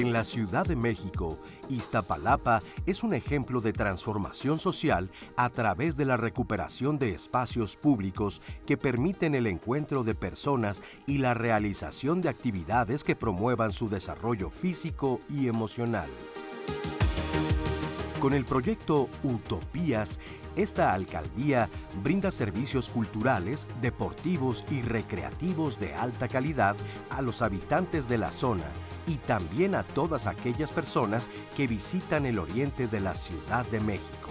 En la Ciudad de México, Iztapalapa es un ejemplo de transformación social a través de la recuperación de espacios públicos que permiten el encuentro de personas y la realización de actividades que promuevan su desarrollo físico y emocional. Con el proyecto Utopías, esta alcaldía brinda servicios culturales, deportivos y recreativos de alta calidad a los habitantes de la zona y también a todas aquellas personas que visitan el oriente de la Ciudad de México.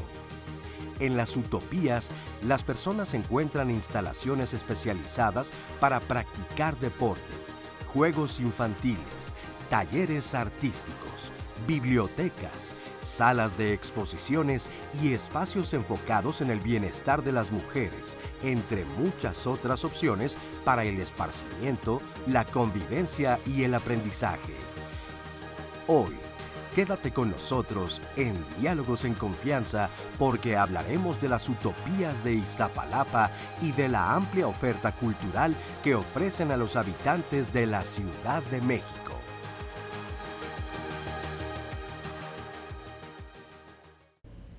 En las utopías, las personas encuentran instalaciones especializadas para practicar deporte, juegos infantiles, talleres artísticos, bibliotecas, salas de exposiciones y espacios enfocados en el bienestar de las mujeres, entre muchas otras opciones para el esparcimiento, la convivencia y el aprendizaje. Hoy, quédate con nosotros en Diálogos en Confianza porque hablaremos de las utopías de Iztapalapa y de la amplia oferta cultural que ofrecen a los habitantes de la Ciudad de México.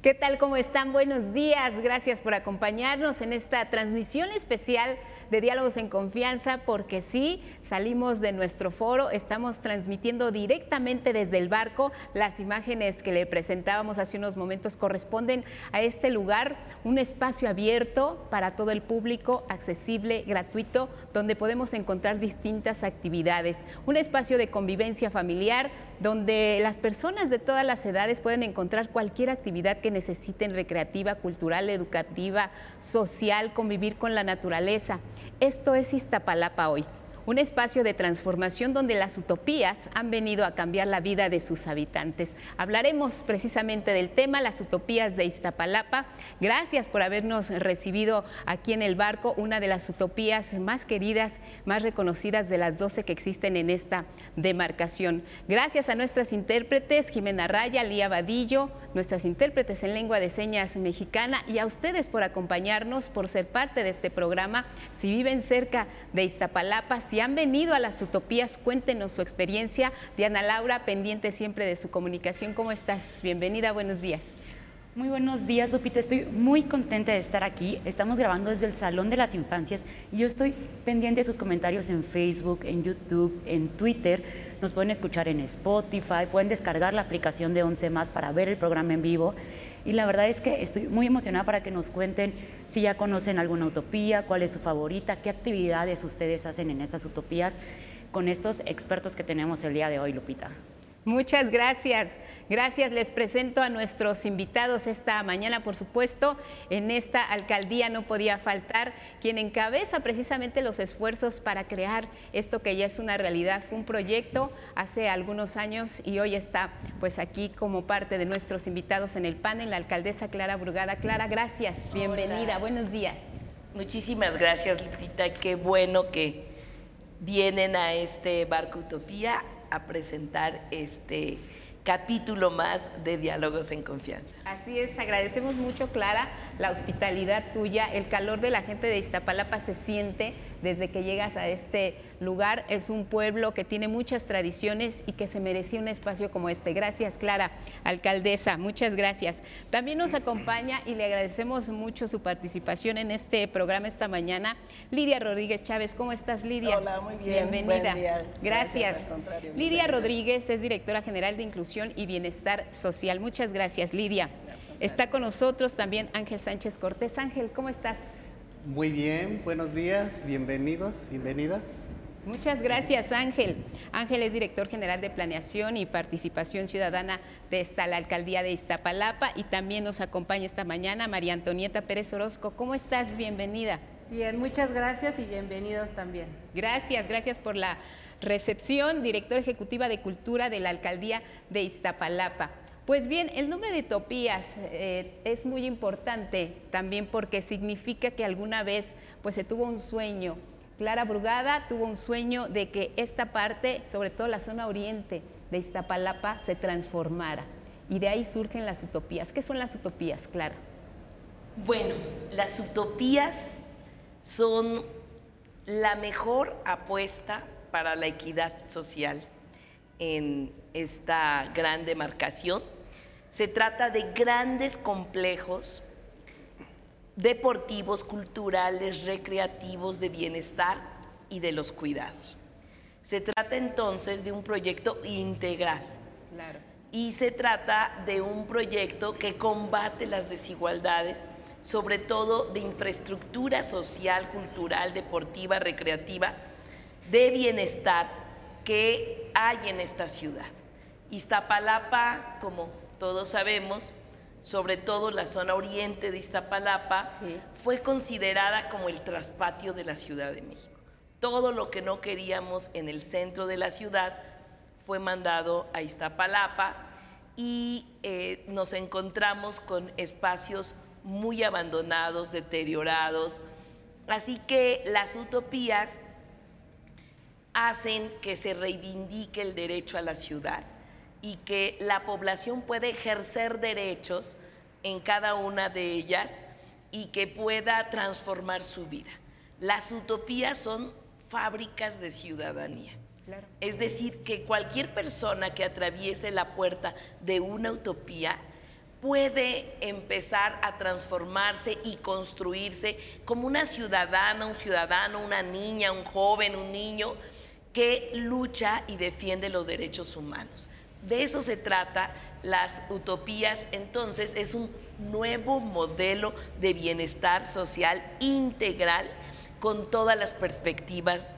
¿Qué tal? ¿Cómo están? Buenos días. Gracias por acompañarnos en esta transmisión especial de Diálogos en Confianza, porque sí, salimos de nuestro foro, estamos transmitiendo directamente desde el barco. Las imágenes que le presentábamos hace unos momentos corresponden a este lugar, un espacio abierto para todo el público, accesible, gratuito, donde podemos encontrar distintas actividades. Un espacio de convivencia familiar donde las personas de todas las edades pueden encontrar cualquier actividad que necesiten, recreativa, cultural, educativa, social, convivir con la naturaleza. Esto es Iztapalapa hoy un espacio de transformación donde las utopías han venido a cambiar la vida de sus habitantes. Hablaremos precisamente del tema, las utopías de Iztapalapa. Gracias por habernos recibido aquí en el barco, una de las utopías más queridas, más reconocidas de las 12 que existen en esta demarcación. Gracias a nuestras intérpretes, Jimena Raya, Lía Vadillo, nuestras intérpretes en lengua de señas mexicana y a ustedes por acompañarnos, por ser parte de este programa. Si viven cerca de Iztapalapa, si han venido a las utopías, cuéntenos su experiencia. Diana Laura, pendiente siempre de su comunicación. ¿Cómo estás? Bienvenida, buenos días. Muy buenos días, Lupita. Estoy muy contenta de estar aquí. Estamos grabando desde el Salón de las Infancias y yo estoy pendiente de sus comentarios en Facebook, en YouTube, en Twitter. Nos pueden escuchar en Spotify, pueden descargar la aplicación de 11 más para ver el programa en vivo. Y la verdad es que estoy muy emocionada para que nos cuenten si ya conocen alguna utopía, cuál es su favorita, qué actividades ustedes hacen en estas utopías con estos expertos que tenemos el día de hoy, Lupita. Muchas gracias. Gracias. Les presento a nuestros invitados esta mañana, por supuesto. En esta alcaldía no podía faltar quien encabeza precisamente los esfuerzos para crear esto que ya es una realidad. Fue un proyecto hace algunos años y hoy está pues aquí como parte de nuestros invitados en el panel, la alcaldesa Clara Brugada. Clara, gracias. Bienvenida. Buenos días. Muchísimas gracias, Lupita. Qué bueno que vienen a este Barco Utopía a presentar este capítulo más de Diálogos en Confianza. Así es, agradecemos mucho, Clara, la hospitalidad tuya, el calor de la gente de Iztapalapa se siente desde que llegas a este lugar. Es un pueblo que tiene muchas tradiciones y que se merecía un espacio como este. Gracias, Clara, alcaldesa, muchas gracias. También nos acompaña y le agradecemos mucho su participación en este programa esta mañana, Lidia Rodríguez Chávez. ¿Cómo estás, Lidia? Hola, muy bien. Bienvenida. Gracias. Lidia Rodríguez es directora general de Inclusión y Bienestar Social. Muchas gracias, Lidia. Está con nosotros también Ángel Sánchez Cortés. Ángel, ¿cómo estás? Muy bien, buenos días, bienvenidos, bienvenidas. Muchas gracias, Ángel. Ángel es director general de Planeación y Participación Ciudadana de esta, la alcaldía de Iztapalapa y también nos acompaña esta mañana María Antonieta Pérez Orozco. ¿Cómo estás? Bienvenida. Bien, muchas gracias y bienvenidos también. Gracias, gracias por la recepción, directora ejecutiva de Cultura de la alcaldía de Iztapalapa. Pues bien, el nombre de Topías eh, es muy importante también porque significa que alguna vez pues se tuvo un sueño. Clara Brugada tuvo un sueño de que esta parte, sobre todo la zona oriente de Iztapalapa, se transformara. Y de ahí surgen las utopías. ¿Qué son las utopías, Clara? Bueno, las utopías son la mejor apuesta para la equidad social en esta gran demarcación. Se trata de grandes complejos deportivos, culturales, recreativos, de bienestar y de los cuidados. Se trata entonces de un proyecto integral. Y se trata de un proyecto que combate las desigualdades, sobre todo de infraestructura social, cultural, deportiva, recreativa, de bienestar que hay en esta ciudad. Iztapalapa, como todos sabemos, sobre todo la zona oriente de Iztapalapa, fue considerada como el traspatio de la Ciudad de México. Todo lo que no queríamos en el centro de la ciudad fue mandado a Iztapalapa y eh, nos encontramos con espacios muy abandonados, deteriorados. Así que las utopías hacen que se reivindique el derecho a la ciudad y que la población pueda ejercer derechos en cada una de ellas y que pueda transformar su vida. Las utopías son fábricas de ciudadanía. Es decir, que cualquier persona que atraviese la puerta de una utopía puede empezar a transformarse y construirse como una ciudadana, un ciudadano, una niña, un joven, un niño que lucha y defiende los derechos humanos. De eso se trata las utopías, entonces es un nuevo modelo de bienestar social integral con todas las perspectivas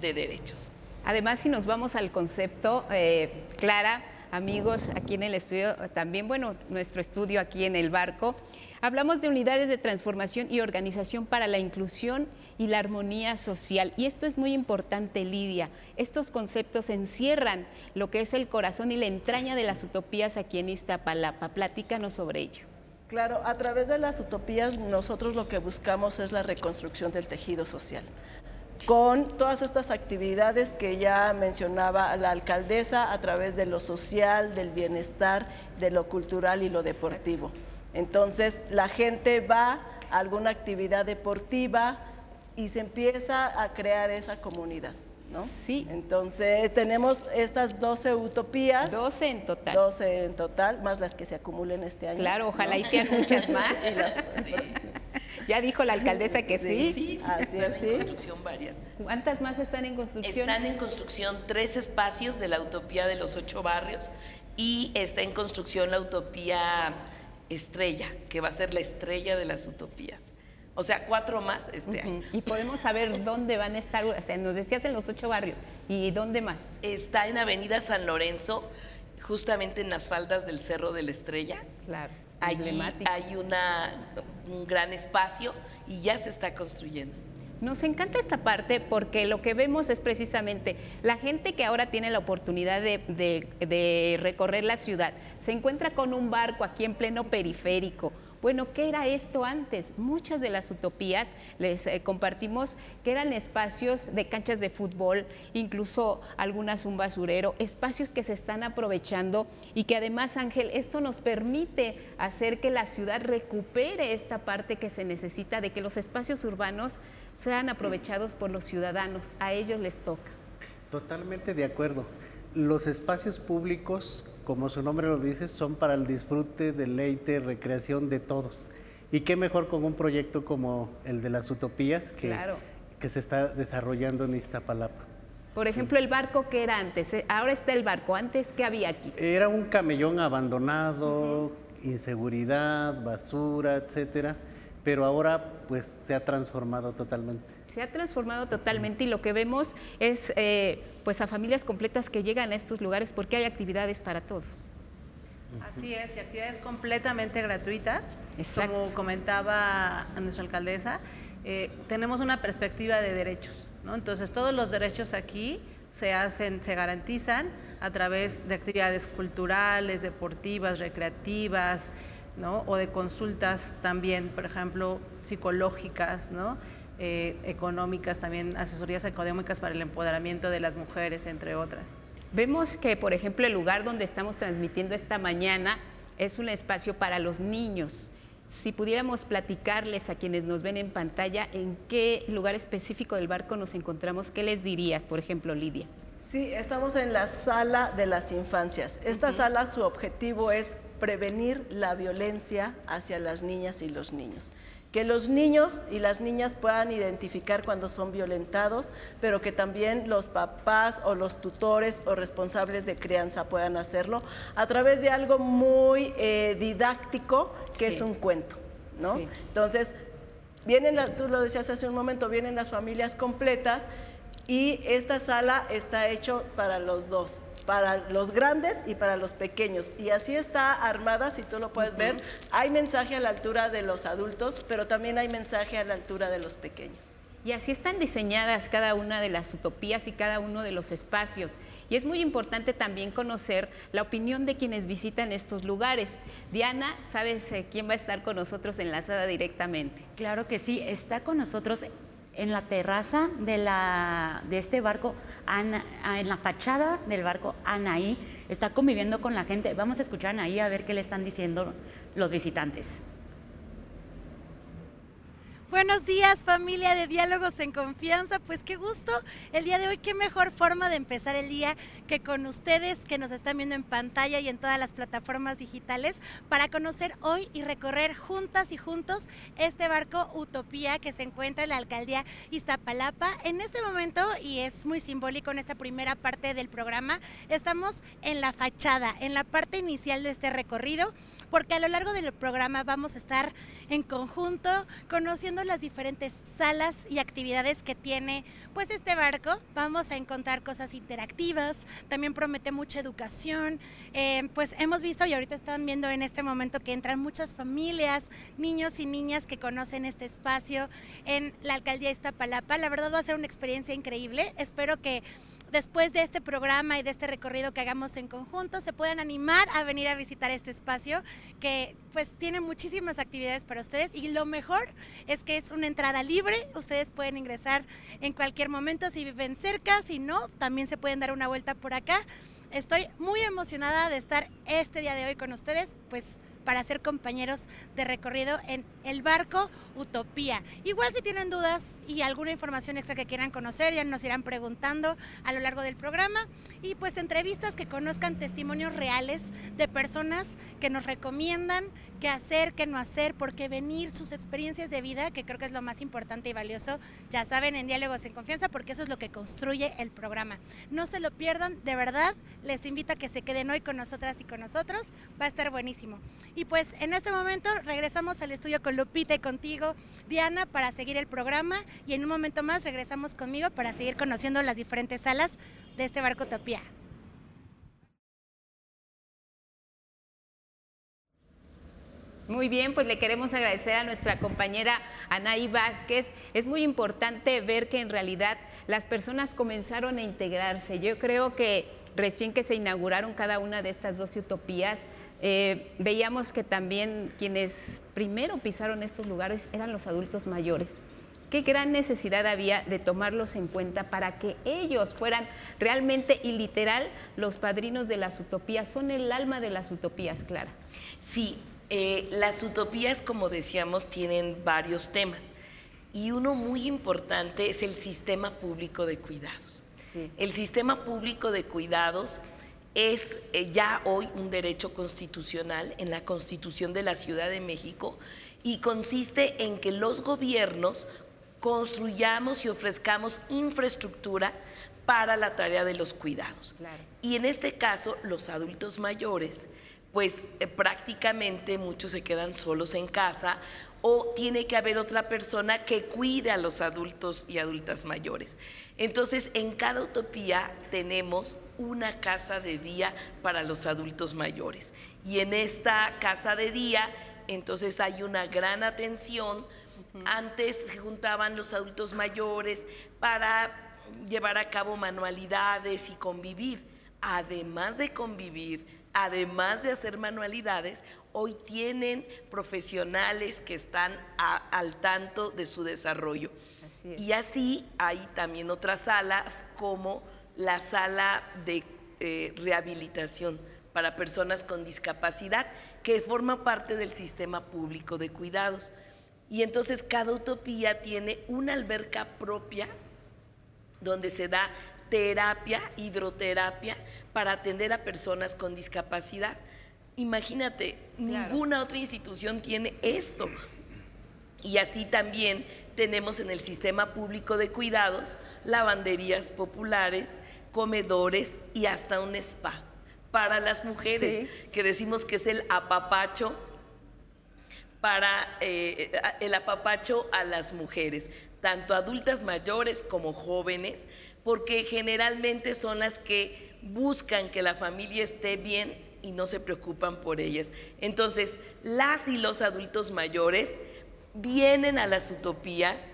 de derechos. Además, si nos vamos al concepto, eh, Clara, amigos, aquí en el estudio, también, bueno, nuestro estudio aquí en el barco, hablamos de unidades de transformación y organización para la inclusión y la armonía social. Y esto es muy importante, Lidia. Estos conceptos encierran lo que es el corazón y la entraña de las utopías aquí en Iztapalapa. Platícanos sobre ello. Claro, a través de las utopías nosotros lo que buscamos es la reconstrucción del tejido social con todas estas actividades que ya mencionaba la alcaldesa a través de lo social, del bienestar, de lo cultural y lo deportivo. Entonces, la gente va a alguna actividad deportiva, y se empieza a crear esa comunidad. ¿no? Sí. Entonces, tenemos estas 12 utopías. 12 en total. 12 en total, más las que se acumulen este año. Claro, ojalá hicieran muchas más. Ya dijo la alcaldesa que sí. Sí, están en construcción varias. ¿Cuántas más están en construcción? Están en construcción tres espacios de la utopía de los ocho barrios y está en construcción la utopía estrella, que va a ser la estrella de las utopías. O sea, cuatro más este año. Y podemos saber dónde van a estar, o sea, nos decías en los ocho barrios, ¿y dónde más? Está en Avenida San Lorenzo, justamente en las faldas del Cerro de la Estrella. Claro. Allí hay una, un gran espacio y ya se está construyendo. Nos encanta esta parte porque lo que vemos es precisamente la gente que ahora tiene la oportunidad de, de recorrer la ciudad, se encuentra con un barco aquí en pleno periférico bueno, ¿qué era esto antes? Muchas de las utopías les eh, compartimos que eran espacios de canchas de fútbol, incluso algunas un basurero, espacios que se están aprovechando y que además, Ángel, esto nos permite hacer que la ciudad recupere esta parte que se necesita de que los espacios urbanos sean aprovechados por los ciudadanos. A ellos les toca. Totalmente de acuerdo. Los espacios públicos como su nombre lo dice, son para el disfrute, deleite, recreación de todos. Y qué mejor con un proyecto como el de las utopías que, que se está desarrollando en Iztapalapa. Por ejemplo, el barco que era antes, eh, ahora está el barco, antes ¿qué había aquí? Era un camellón abandonado, inseguridad, basura, etcétera, pero ahora pues se ha transformado totalmente se ha transformado totalmente y lo que vemos es eh, pues a familias completas que llegan a estos lugares porque hay actividades para todos. Así es, y actividades completamente gratuitas. Como comentaba nuestra alcaldesa, eh, tenemos una perspectiva de derechos, ¿no? Entonces todos los derechos aquí se hacen, se garantizan a través de actividades culturales, deportivas, recreativas, ¿no? O de consultas también, por ejemplo, psicológicas, ¿no? Eh, económicas, también asesorías económicas para el empoderamiento de las mujeres, entre otras. Vemos que, por ejemplo, el lugar donde estamos transmitiendo esta mañana es un espacio para los niños. Si pudiéramos platicarles a quienes nos ven en pantalla en qué lugar específico del barco nos encontramos, ¿qué les dirías, por ejemplo, Lidia? Sí, estamos en la sala de las infancias. Esta sala, su objetivo es prevenir la violencia hacia las niñas y los niños. Que los niños y las niñas puedan identificar cuando son violentados, pero que también los papás o los tutores o responsables de crianza puedan hacerlo a través de algo muy eh, didáctico que es un cuento, ¿no? Entonces, vienen, tú lo decías hace un momento, vienen las familias completas y esta sala está hecho para los dos para los grandes y para los pequeños. Y así está armada, si tú lo puedes ver. Hay mensaje a la altura de los adultos, pero también hay mensaje a la altura de los pequeños. Y así están diseñadas cada una de las utopías y cada uno de los espacios. Y es muy importante también conocer la opinión de quienes visitan estos lugares. Diana, ¿sabes eh, quién va a estar con nosotros enlazada directamente? Claro que sí, está con nosotros en la terraza de, la, de este barco, en la fachada del barco Anaí, está conviviendo con la gente. Vamos a escuchar a Anaí a ver qué le están diciendo los visitantes. Buenos días familia de Diálogos en Confianza, pues qué gusto. El día de hoy, qué mejor forma de empezar el día que con ustedes que nos están viendo en pantalla y en todas las plataformas digitales para conocer hoy y recorrer juntas y juntos este barco Utopía que se encuentra en la alcaldía Iztapalapa. En este momento, y es muy simbólico en esta primera parte del programa, estamos en la fachada, en la parte inicial de este recorrido porque a lo largo del programa vamos a estar en conjunto conociendo las diferentes salas y actividades que tiene pues este barco. Vamos a encontrar cosas interactivas, también promete mucha educación. Eh, pues hemos visto y ahorita están viendo en este momento que entran muchas familias, niños y niñas que conocen este espacio en la alcaldía de Iztapalapa. La verdad va a ser una experiencia increíble. Espero que después de este programa y de este recorrido que hagamos en conjunto, se puedan animar a venir a visitar este espacio que pues tiene muchísimas actividades para ustedes. Y lo mejor es que es una entrada libre, ustedes pueden ingresar en cualquier momento. Si viven cerca, si no, también se pueden dar una vuelta por acá. Estoy muy emocionada de estar este día de hoy con ustedes, pues para ser compañeros de recorrido en el barco Utopía. Igual si tienen dudas y alguna información extra que quieran conocer, ya nos irán preguntando a lo largo del programa. Y pues entrevistas que conozcan testimonios reales de personas que nos recomiendan qué hacer, qué no hacer, por qué venir, sus experiencias de vida, que creo que es lo más importante y valioso, ya saben, en Diálogos en Confianza, porque eso es lo que construye el programa. No se lo pierdan, de verdad, les invito a que se queden hoy con nosotras y con nosotros, va a estar buenísimo. Y pues en este momento regresamos al estudio con Lupita y contigo, Diana, para seguir el programa y en un momento más regresamos conmigo para seguir conociendo las diferentes salas de este barco Topía. Muy bien, pues le queremos agradecer a nuestra compañera Anaí Vázquez. Es muy importante ver que en realidad las personas comenzaron a integrarse. Yo creo que recién que se inauguraron cada una de estas dos utopías, eh, veíamos que también quienes primero pisaron estos lugares eran los adultos mayores. Qué gran necesidad había de tomarlos en cuenta para que ellos fueran realmente y literal los padrinos de las utopías. Son el alma de las utopías, Clara. Sí, eh, las utopías, como decíamos, tienen varios temas. Y uno muy importante es el sistema público de cuidados. El sistema público de cuidados es eh, ya hoy un derecho constitucional en la Constitución de la Ciudad de México y consiste en que los gobiernos construyamos y ofrezcamos infraestructura para la tarea de los cuidados. Y en este caso, los adultos mayores, pues eh, prácticamente muchos se quedan solos en casa o tiene que haber otra persona que cuide a los adultos y adultas mayores. Entonces, en cada utopía tenemos una casa de día para los adultos mayores. Y en esta casa de día, entonces hay una gran atención. Antes se juntaban los adultos mayores para llevar a cabo manualidades y convivir. Además de convivir, además de hacer manualidades, hoy tienen profesionales que están al tanto de su desarrollo. Y así hay también otras salas como la sala de eh, rehabilitación para personas con discapacidad, que forma parte del sistema público de cuidados. Y entonces cada utopía tiene una alberca propia donde se da terapia, hidroterapia, para atender a personas con discapacidad. Imagínate, ninguna otra institución tiene esto. Y así también tenemos en el sistema público de cuidados lavanderías populares, comedores y hasta un spa para las mujeres, que decimos que es el apapacho para eh, el apapacho a las mujeres, tanto adultas mayores como jóvenes, porque generalmente son las que buscan que la familia esté bien y no se preocupan por ellas. Entonces, las y los adultos mayores vienen a las utopías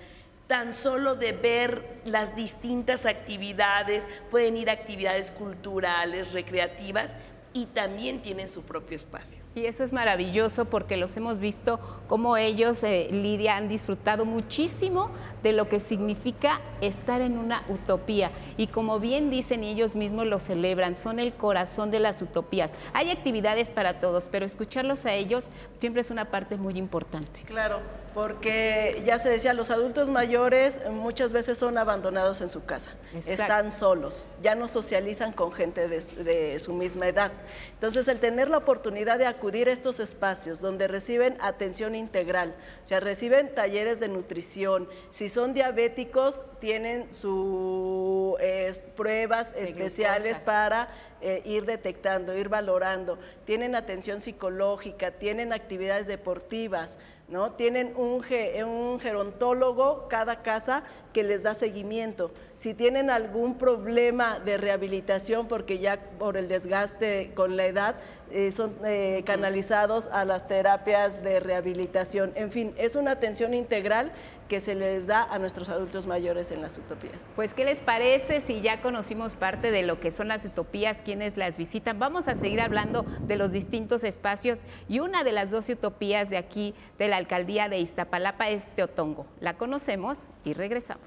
tan solo de ver las distintas actividades, pueden ir a actividades culturales, recreativas y también tienen su propio espacio. Y eso es maravilloso porque los hemos visto como ellos, eh, Lidia, han disfrutado muchísimo de lo que significa estar en una utopía. Y como bien dicen y ellos mismos lo celebran, son el corazón de las utopías. Hay actividades para todos, pero escucharlos a ellos siempre es una parte muy importante. Claro, porque ya se decía, los adultos mayores muchas veces son abandonados en su casa, están solos, ya no socializan con gente de, de su misma edad. Entonces, el tener la oportunidad de acudir a estos espacios donde reciben atención integral, o sea, reciben talleres de nutrición. Si son diabéticos, tienen sus pruebas especiales para eh, ir detectando, ir valorando. Tienen atención psicológica, tienen actividades deportivas, ¿no? Tienen un, un gerontólogo cada casa que les da seguimiento. Si tienen algún problema de rehabilitación, porque ya por el desgaste con la edad, eh, son eh, canalizados a las terapias de rehabilitación. En fin, es una atención integral que se les da a nuestros adultos mayores en las utopías. Pues, ¿qué les parece si ya conocimos parte de lo que son las utopías, quienes las visitan? Vamos a seguir hablando de los distintos espacios y una de las dos utopías de aquí, de la alcaldía de Iztapalapa, es Teotongo. La conocemos y regresamos.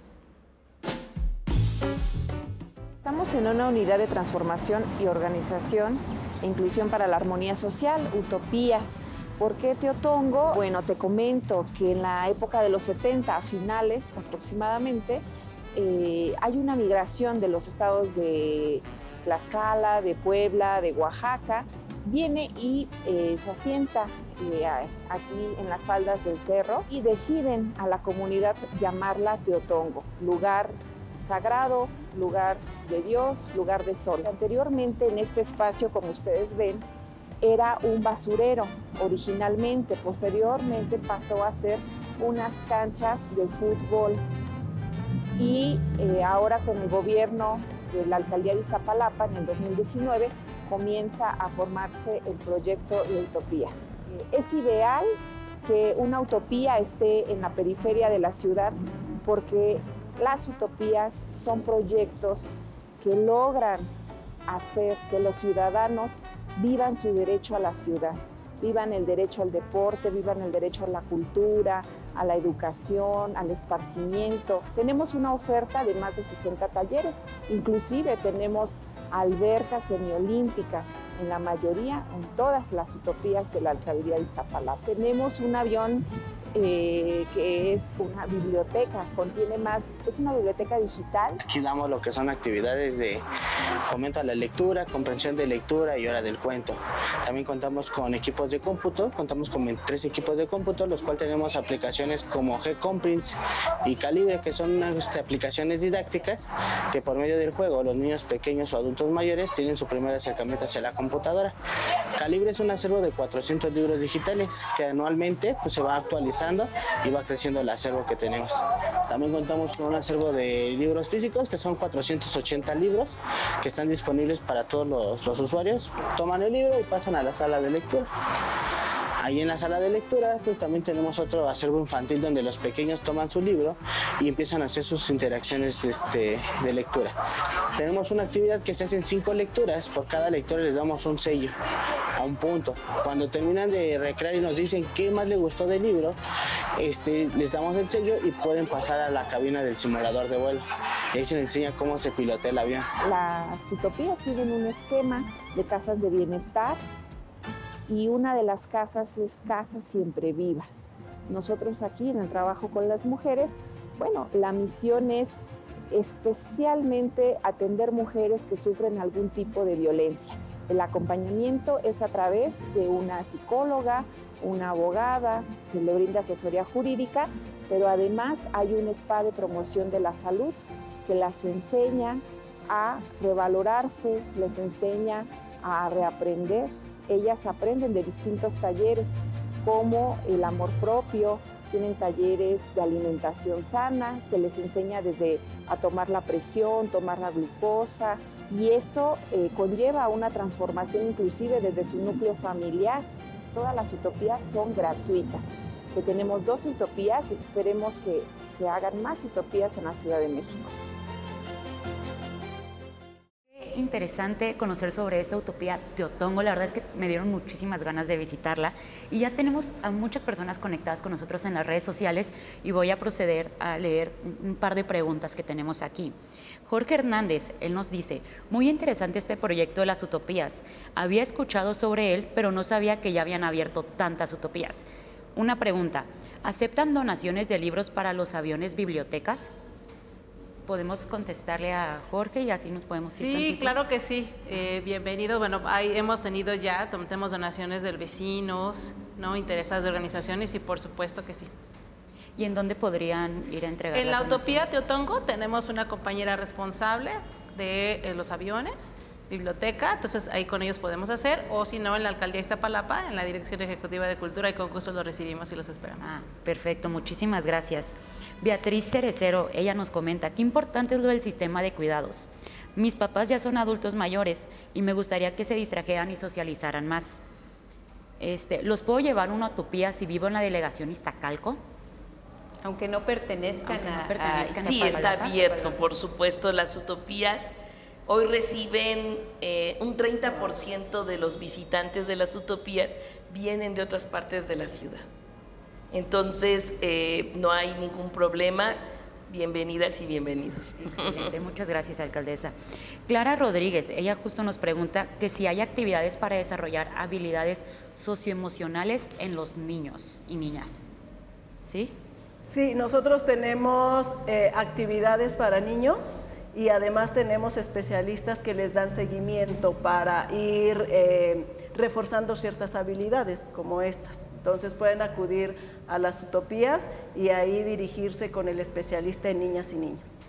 Estamos en una unidad de transformación y organización e inclusión para la armonía social, utopías ¿Por qué Teotongo? Bueno, te comento que en la época de los 70, a finales aproximadamente, eh, hay una migración de los estados de Tlaxcala, de Puebla, de Oaxaca, viene y eh, se asienta eh, aquí en las faldas del cerro y deciden a la comunidad llamarla Teotongo, lugar sagrado, lugar de Dios, lugar de sol. Anteriormente en este espacio, como ustedes ven, era un basurero originalmente, posteriormente pasó a ser unas canchas de fútbol y eh, ahora con el gobierno de la alcaldía de Iztapalapa en el 2019 comienza a formarse el proyecto de utopías. es ideal que una utopía esté en la periferia de la ciudad porque las utopías son proyectos que logran hacer que los ciudadanos vivan su derecho a la ciudad, vivan el derecho al deporte, vivan el derecho a la cultura, a la educación, al esparcimiento. Tenemos una oferta de más de 60 talleres, inclusive tenemos albercas semiolímpicas en la mayoría, en todas las utopías de la alcaldía de Iztapalapa. Tenemos un avión eh, que es una biblioteca, contiene más, es una biblioteca digital. Aquí damos lo que son actividades de fomento a la lectura, comprensión de lectura y hora del cuento. También contamos con equipos de cómputo, contamos con tres equipos de cómputo, los cuales tenemos aplicaciones como G-Comprints y Calibre, que son este, aplicaciones didácticas que por medio del juego los niños pequeños o adultos mayores tienen su primer acercamiento hacia la computadora. Calibre es un acervo de 400 libros digitales que anualmente pues, se va y va creciendo el acervo que tenemos. También contamos con un acervo de libros físicos que son 480 libros que están disponibles para todos los usuarios. Toman el libro y pasan a la sala de lectura. Ahí en la sala de lectura pues también tenemos otro acervo infantil donde los pequeños toman su libro y empiezan a hacer sus interacciones este, de lectura. Tenemos una actividad que se hace en cinco lecturas, por cada lectura les damos un sello a un punto. Cuando terminan de recrear y nos dicen qué más les gustó del libro, este, les damos el sello y pueden pasar a la cabina del simulador de vuelo. Ahí se les enseña cómo se pilotea el avión. Las utopías siguen un esquema de casas de bienestar y una de las casas es Casa Siempre Vivas. Nosotros aquí en el trabajo con las mujeres, bueno, la misión es especialmente atender mujeres que sufren algún tipo de violencia. El acompañamiento es a través de una psicóloga, una abogada, se le brinda asesoría jurídica, pero además hay un spa de promoción de la salud que las enseña a revalorarse, les enseña a reaprender. Ellas aprenden de distintos talleres como el amor propio, tienen talleres de alimentación sana, se les enseña desde a tomar la presión, tomar la glucosa, y esto eh, conlleva una transformación inclusive desde su núcleo familiar. Todas las utopías son gratuitas. Que tenemos dos utopías y esperemos que se hagan más utopías en la Ciudad de México interesante conocer sobre esta utopía de Otongo. La verdad es que me dieron muchísimas ganas de visitarla. Y ya tenemos a muchas personas conectadas con nosotros en las redes sociales y voy a proceder a leer un par de preguntas que tenemos aquí. Jorge Hernández, él nos dice, muy interesante este proyecto de las utopías. Había escuchado sobre él, pero no sabía que ya habían abierto tantas utopías. Una pregunta, ¿aceptan donaciones de libros para los aviones bibliotecas? Podemos contestarle a Jorge y así nos podemos ir. Sí, claro que sí. Eh, bienvenido. Bueno, ahí hemos tenido ya, tenemos donaciones de vecinos, ¿no? Interesadas de organizaciones y por supuesto que sí. ¿Y en dónde podrían ir a entregar? En la Utopía Teotongo tenemos una compañera responsable de eh, los aviones biblioteca, entonces ahí con ellos podemos hacer, o si no, en la alcaldía Iztapalapa, en la Dirección Ejecutiva de Cultura y concursos los recibimos y los esperamos. Ah, perfecto, muchísimas gracias. Beatriz Cerecero, ella nos comenta, qué importante es lo del sistema de cuidados. Mis papás ya son adultos mayores y me gustaría que se distrajeran y socializaran más. Este, ¿Los puedo llevar a una utopía si vivo en la delegación Iztacalco? Aunque no pertenezcan, Aunque no pertenezcan a, Sí, está abierto, por supuesto, las utopías Hoy reciben eh, un 30% de los visitantes de las utopías vienen de otras partes de la ciudad. Entonces, eh, no hay ningún problema. Bienvenidas y bienvenidos. Excelente, muchas gracias, alcaldesa. Clara Rodríguez, ella justo nos pregunta que si hay actividades para desarrollar habilidades socioemocionales en los niños y niñas. ¿Sí? Sí, nosotros tenemos eh, actividades para niños y además tenemos especialistas que les dan seguimiento para ir eh, reforzando ciertas habilidades como estas. Entonces pueden acudir a las utopías y ahí dirigirse con el especialista en niñas y niños.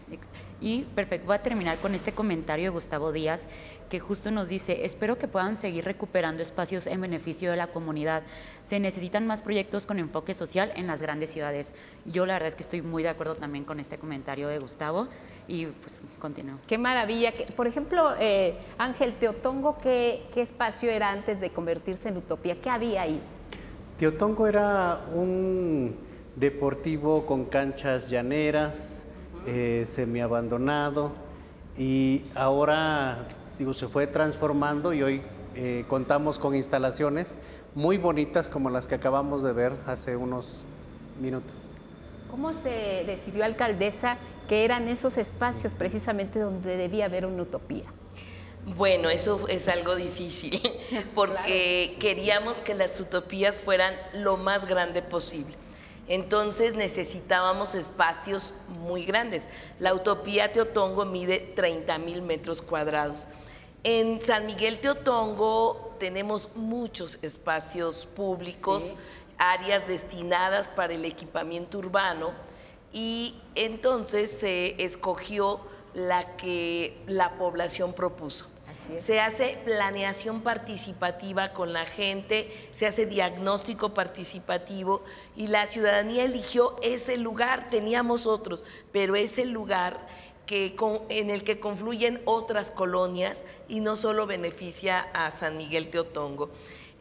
Y perfecto, voy a terminar con este comentario de Gustavo Díaz, que justo nos dice, espero que puedan seguir recuperando espacios en beneficio de la comunidad. Se necesitan más proyectos con enfoque social en las grandes ciudades. Yo la verdad es que estoy muy de acuerdo también con este comentario de Gustavo y pues continúo. Qué maravilla. Por ejemplo, eh, Ángel Teotongo, ¿qué, ¿qué espacio era antes de convertirse en Utopía? ¿Qué había ahí? Teotongo era un deportivo con canchas llaneras, eh, semi-abandonado y ahora digo, se fue transformando y hoy eh, contamos con instalaciones muy bonitas como las que acabamos de ver hace unos minutos. ¿Cómo se decidió, alcaldesa, que eran esos espacios precisamente donde debía haber una utopía? Bueno, eso es algo difícil, porque queríamos que las utopías fueran lo más grande posible. Entonces necesitábamos espacios muy grandes. La utopía Teotongo mide 30 mil metros cuadrados. En San Miguel Teotongo tenemos muchos espacios públicos, áreas destinadas para el equipamiento urbano y entonces se escogió la que la población propuso. Se hace planeación participativa con la gente, se hace diagnóstico participativo y la ciudadanía eligió ese lugar, teníamos otros, pero ese lugar que, en el que confluyen otras colonias y no solo beneficia a San Miguel Teotongo.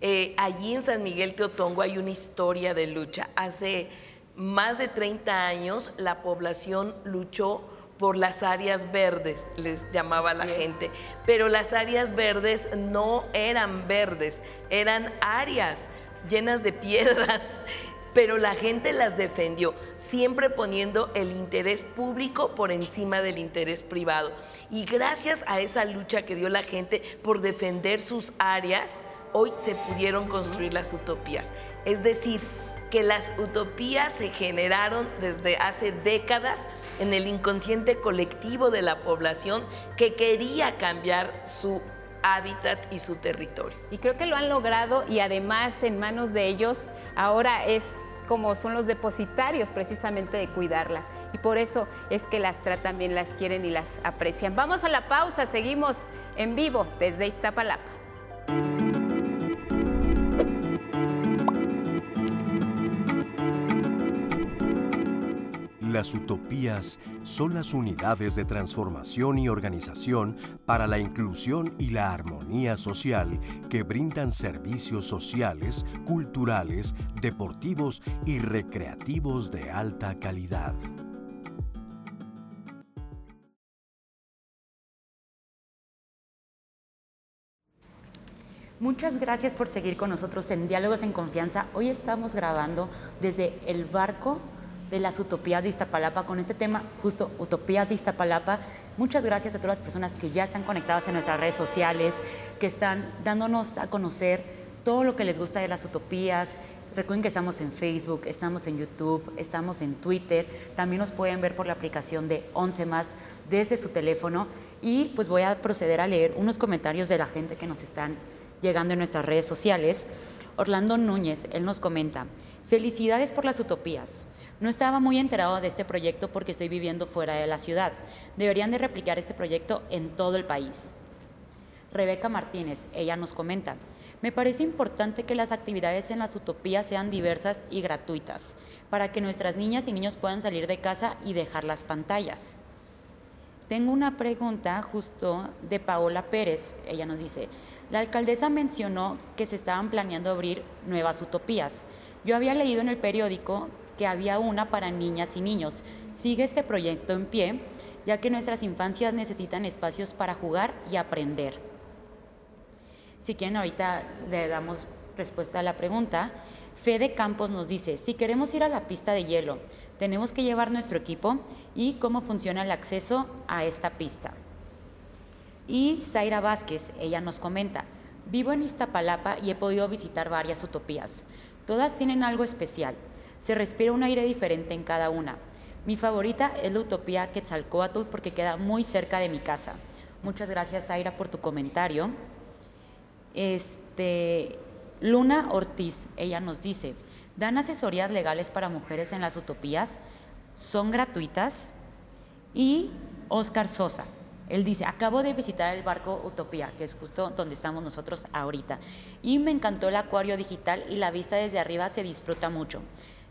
Eh, allí en San Miguel Teotongo hay una historia de lucha. Hace más de 30 años la población luchó por las áreas verdes, les llamaba la gente. Pero las áreas verdes no eran verdes, eran áreas llenas de piedras. Pero la gente las defendió, siempre poniendo el interés público por encima del interés privado. Y gracias a esa lucha que dio la gente por defender sus áreas, hoy se pudieron construir las utopías. Es decir, que las utopías se generaron desde hace décadas en el inconsciente colectivo de la población que quería cambiar su hábitat y su territorio. Y creo que lo han logrado y además en manos de ellos ahora es como son los depositarios precisamente de cuidarlas. Y por eso es que las tratan bien, las quieren y las aprecian. Vamos a la pausa, seguimos en vivo desde Iztapalapa. Las utopías son las unidades de transformación y organización para la inclusión y la armonía social que brindan servicios sociales, culturales, deportivos y recreativos de alta calidad. Muchas gracias por seguir con nosotros en Diálogos en Confianza. Hoy estamos grabando desde el barco de las utopías de Iztapalapa con este tema, justo Utopías de Iztapalapa. Muchas gracias a todas las personas que ya están conectadas en nuestras redes sociales, que están dándonos a conocer todo lo que les gusta de las utopías. Recuerden que estamos en Facebook, estamos en YouTube, estamos en Twitter. También nos pueden ver por la aplicación de 11 más desde su teléfono. Y pues voy a proceder a leer unos comentarios de la gente que nos están llegando en nuestras redes sociales. Orlando Núñez, él nos comenta, felicidades por las utopías. No estaba muy enterado de este proyecto porque estoy viviendo fuera de la ciudad. Deberían de replicar este proyecto en todo el país. Rebeca Martínez, ella nos comenta, me parece importante que las actividades en las utopías sean diversas y gratuitas, para que nuestras niñas y niños puedan salir de casa y dejar las pantallas. Tengo una pregunta justo de Paola Pérez. Ella nos dice, la alcaldesa mencionó que se estaban planeando abrir nuevas utopías. Yo había leído en el periódico que había una para niñas y niños. Sigue este proyecto en pie, ya que nuestras infancias necesitan espacios para jugar y aprender. Si quieren, ahorita le damos respuesta a la pregunta. Fede Campos nos dice, si queremos ir a la pista de hielo, tenemos que llevar nuestro equipo y cómo funciona el acceso a esta pista. Y Zaira Vázquez, ella nos comenta, vivo en Iztapalapa y he podido visitar varias utopías. Todas tienen algo especial. Se respira un aire diferente en cada una. Mi favorita es la utopía Quetzalcoatl porque queda muy cerca de mi casa. Muchas gracias, Zaira, por tu comentario. Este, Luna Ortiz, ella nos dice, ¿dan asesorías legales para mujeres en las utopías? ¿Son gratuitas? Y Oscar Sosa, él dice, acabo de visitar el barco Utopía, que es justo donde estamos nosotros ahorita, y me encantó el acuario digital y la vista desde arriba se disfruta mucho.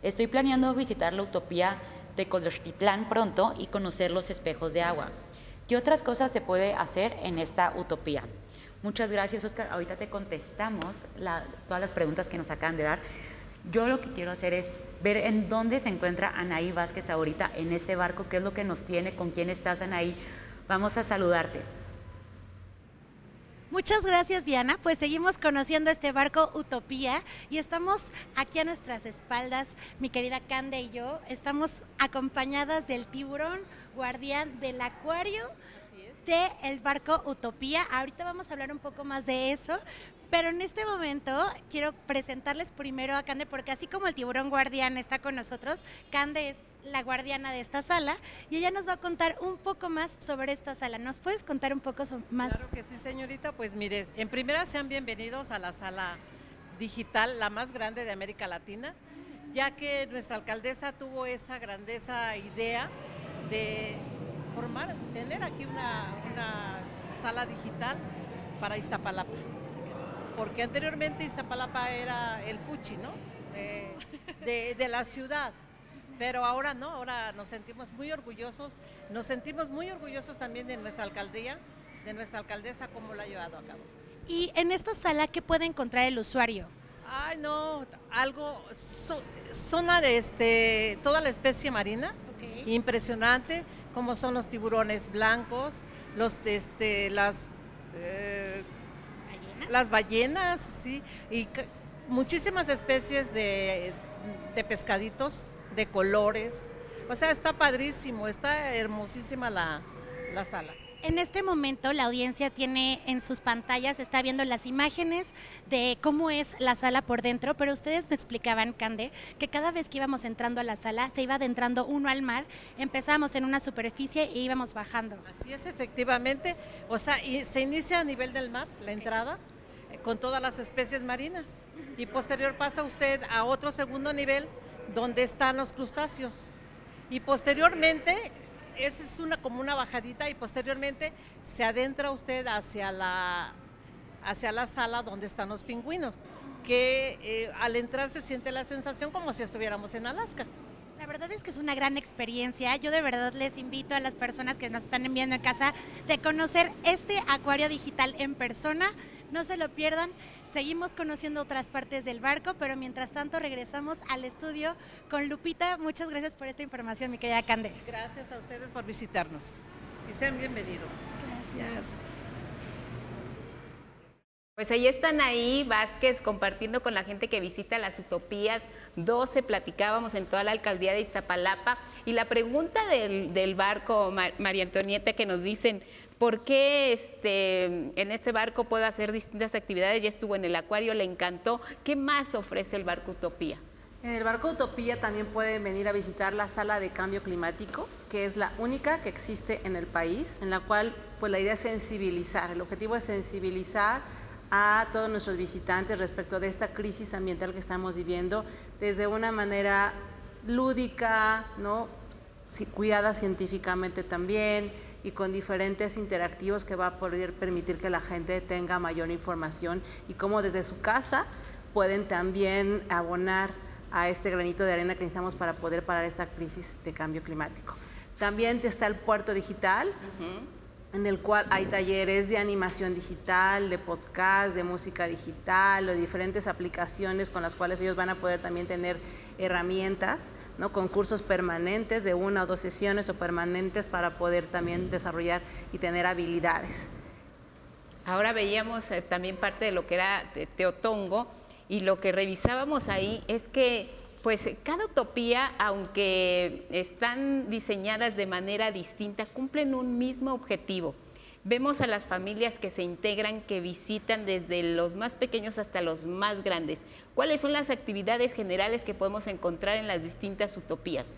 Estoy planeando visitar la utopía de Colochtitlán pronto y conocer los espejos de agua. ¿Qué otras cosas se puede hacer en esta utopía? Muchas gracias, Oscar. Ahorita te contestamos todas las preguntas que nos acaban de dar. Yo lo que quiero hacer es ver en dónde se encuentra Anaí Vázquez ahorita en este barco, qué es lo que nos tiene, con quién estás, Anaí. Vamos a saludarte. Muchas gracias Diana, pues seguimos conociendo este barco Utopía y estamos aquí a nuestras espaldas, mi querida Cande y yo, estamos acompañadas del tiburón guardián del acuario del el barco Utopía. Ahorita vamos a hablar un poco más de eso, pero en este momento quiero presentarles primero a Cande porque así como el tiburón guardián está con nosotros, Cande es la guardiana de esta sala y ella nos va a contar un poco más sobre esta sala. ¿Nos puedes contar un poco más? Claro que sí, señorita. Pues mire, en primera sean bienvenidos a la sala digital, la más grande de América Latina, ya que nuestra alcaldesa tuvo esa grandeza idea de formar, tener aquí una, sala digital para Iztapalapa. Porque anteriormente Iztapalapa era el fuchi, ¿no? de la ciudad pero ahora no, ahora nos sentimos muy orgullosos, nos sentimos muy orgullosos también de nuestra alcaldía, de nuestra alcaldesa, cómo lo ha llevado a cabo. ¿Y en esta sala qué puede encontrar el usuario? Ay, no, algo, sonar este, toda la especie marina, impresionante, como son los tiburones blancos, los, este, las, eh, las ballenas, sí, y muchísimas especies de, de pescaditos de colores. O sea, está padrísimo, está hermosísima la, sala. En este momento la audiencia tiene en sus pantallas, está viendo las imágenes de cómo es la sala por dentro, pero ustedes me explicaban, Cande, que cada vez que íbamos entrando a la sala se iba adentrando uno al mar, empezamos en una superficie e íbamos bajando. Así es, efectivamente. O sea, y se inicia a nivel del mar, la entrada, eh, con todas las especies marinas. Y posterior pasa usted a otro segundo nivel donde están los crustáceos. Y posteriormente esa es una como una bajadita y posteriormente se adentra usted hacia la, hacia la sala donde están los pingüinos, que eh, al entrar se siente la sensación como si estuviéramos en Alaska. La verdad es que es una gran experiencia. Yo de verdad les invito a las personas que nos están enviando en casa de conocer este acuario digital en persona. No se lo pierdan. Seguimos conociendo otras partes del barco, pero mientras tanto regresamos al estudio con Lupita. Muchas gracias por esta información, mi querida Cande. Gracias a ustedes por visitarnos. Y sean bienvenidos. Gracias. Pues ahí están ahí Vázquez compartiendo con la gente que visita las Utopías 12, platicábamos en toda la alcaldía de Iztapalapa y la pregunta del, del barco, María Antonieta, que nos dicen, ¿Por qué este, en este barco puede hacer distintas actividades? Ya estuvo en el acuario, le encantó. ¿Qué más ofrece el barco Utopía? En el barco Utopía también pueden venir a visitar la sala de cambio climático, que es la única que existe en el país, en la cual pues la idea es sensibilizar. El objetivo es sensibilizar a todos nuestros visitantes respecto de esta crisis ambiental que estamos viviendo desde una manera lúdica, ¿no? cuidada científicamente también, y con diferentes interactivos que va a poder permitir que la gente tenga mayor información y cómo desde su casa pueden también abonar a este granito de arena que necesitamos para poder parar esta crisis de cambio climático. También está el puerto digital, en el cual hay talleres de animación digital, de podcast, de música digital, o diferentes aplicaciones con las cuales ellos van a poder también tener herramientas, ¿no? con cursos permanentes de una o dos sesiones o permanentes para poder también desarrollar y tener habilidades. Ahora veíamos eh, también parte de lo que era Teotongo y lo que revisábamos ahí es que pues cada utopía, aunque están diseñadas de manera distinta, cumplen un mismo objetivo. Vemos a las familias que se integran, que visitan desde los más pequeños hasta los más grandes. ¿Cuáles son las actividades generales que podemos encontrar en las distintas utopías?